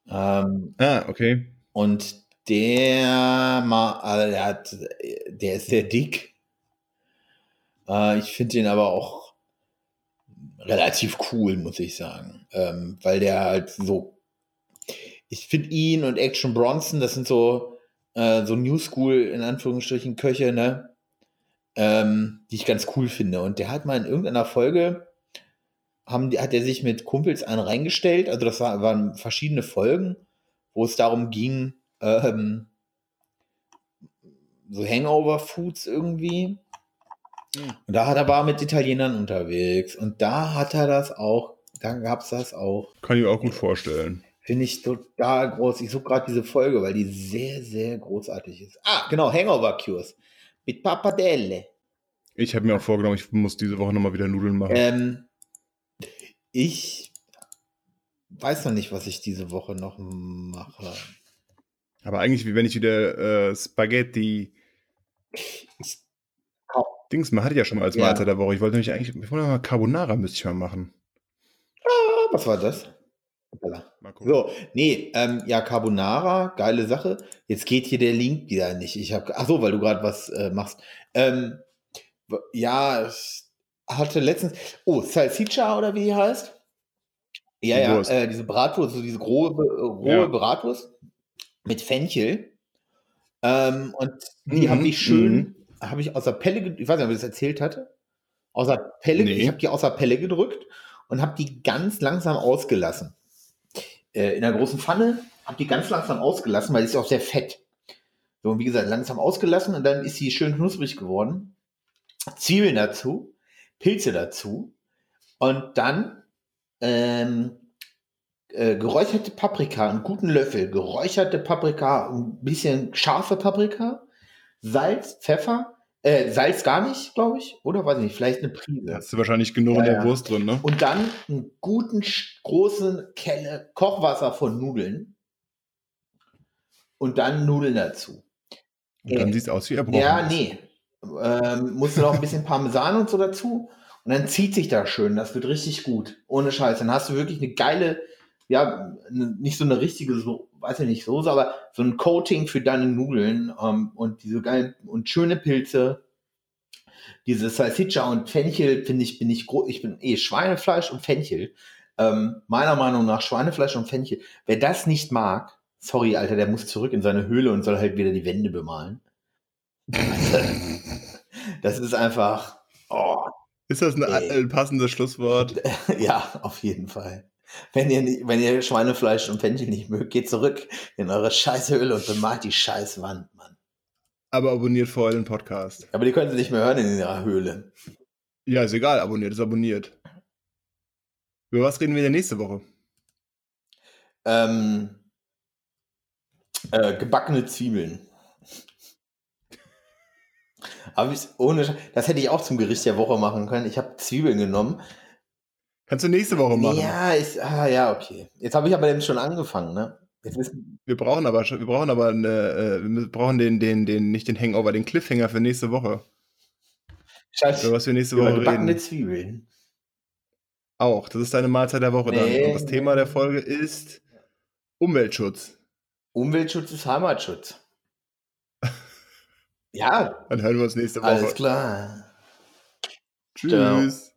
Ähm, ah, okay. Und der, mal, also der, hat, der ist sehr dick. Äh, ich finde ihn aber auch relativ cool, muss ich sagen. Ähm, weil der halt so. Ich finde ihn und Action Bronson, das sind so, äh, so New School, in Anführungsstrichen, Köche, ne? ähm, die ich ganz cool finde. Und der hat mal in irgendeiner Folge, haben, hat er sich mit Kumpels einen reingestellt. Also das war, waren verschiedene Folgen, wo es darum ging, ähm, so Hangover-Foods irgendwie. Und da hat er war mit Italienern unterwegs. Und da hat er das auch, da gab es das auch. Kann ich mir auch gut vorstellen. Finde ich total groß. Ich suche gerade diese Folge, weil die sehr, sehr großartig ist. Ah, genau, Hangover Cures. Mit Papadelle. Ich habe mir auch vorgenommen, ich muss diese Woche nochmal wieder Nudeln machen. Ähm, ich weiß noch nicht, was ich diese Woche noch mache. Aber eigentlich, wie wenn ich wieder äh, Spaghetti. Oh. Dings, man hatte ja schon mal als Mahlzeit ja. der Woche. Ich wollte nämlich eigentlich, ich wollte mal Carbonara müsste ich mal machen. Ah, was war das? So, nee, ähm, ja, Carbonara, geile Sache. Jetzt geht hier der Link wieder nicht. Ich habe, ach so, weil du gerade was äh, machst. Ähm, ja, ich hatte letztens, oh, Salsiccia oder wie die heißt? Ja, ja, äh, diese Bratwurst, so diese grobe, rohe ja. Bratwurst mit Fenchel. Ähm, und die mhm, habe ich schön, mhm. Habe ich aus der Pelle, ich weiß nicht, ob ich das erzählt hatte. Aus der Pelle, nee. ich habe die aus der Pelle gedrückt und habe die ganz langsam ausgelassen äh, in einer großen Pfanne, habe die ganz langsam ausgelassen, weil die ist auch sehr fett. So, und wie gesagt, langsam ausgelassen und dann ist sie schön knusprig geworden. Zwiebeln dazu, Pilze dazu und dann ähm, äh, geräucherte Paprika, einen guten Löffel, geräucherte Paprika, ein bisschen scharfe Paprika, Salz, Pfeffer, äh, Salz gar nicht, glaube ich, oder weiß ich nicht, vielleicht eine Prise. Hast du wahrscheinlich genug ja, in der ja. Wurst drin, ne? Und dann einen guten, großen Kelle Kochwasser von Nudeln. Und dann Nudeln dazu. Und dann äh, sieht es aus wie erbrochen. Ja, nee. Ähm, musst du noch ein bisschen Parmesan und so dazu. Und dann zieht sich das schön. Das wird richtig gut. Ohne Scheiß. Dann hast du wirklich eine geile, ja, nicht so eine richtige, so, weiß ich nicht, Soße, aber so ein Coating für deine Nudeln ähm, und diese geilen und schöne Pilze. Diese Salsiccia und Fenchel finde ich, bin ich groß, ich bin eh Schweinefleisch und Fenchel. Ähm, meiner Meinung nach Schweinefleisch und Fenchel. Wer das nicht mag, sorry, Alter, der muss zurück in seine Höhle und soll halt wieder die Wände bemalen. das ist einfach. Oh, ist das ein, ein passendes Schlusswort? ja, auf jeden Fall. Wenn ihr, nicht, wenn ihr Schweinefleisch und Fenchel nicht mögt, geht zurück in eure Scheißhöhle und bemalt die Scheißwand, Mann. Aber abonniert vorher den Podcast. Aber die können sie nicht mehr hören in ihrer Höhle. Ja, ist egal, abonniert ist abonniert. Über was reden wir denn nächste Woche? Ähm, äh, gebackene Zwiebeln. Aber ich, ohne, das hätte ich auch zum Gericht der Woche machen können. Ich habe Zwiebeln genommen, Kannst du nächste Woche machen. Ja, ich, ah, ja, okay. Jetzt habe ich aber eben schon angefangen, ne? wir brauchen aber, wir brauchen aber eine, äh, wir brauchen den, den, den, nicht den Hangover, den Cliffhanger für nächste Woche. Scheiße. Über was wir nächste Woche reden. Zwiebeln. Auch, das ist deine Mahlzeit der Woche nee. dann. Und das Thema der Folge ist Umweltschutz. Umweltschutz ist Heimatschutz. ja. Dann hören wir uns nächste Woche. Alles klar. Tschüss. Ciao.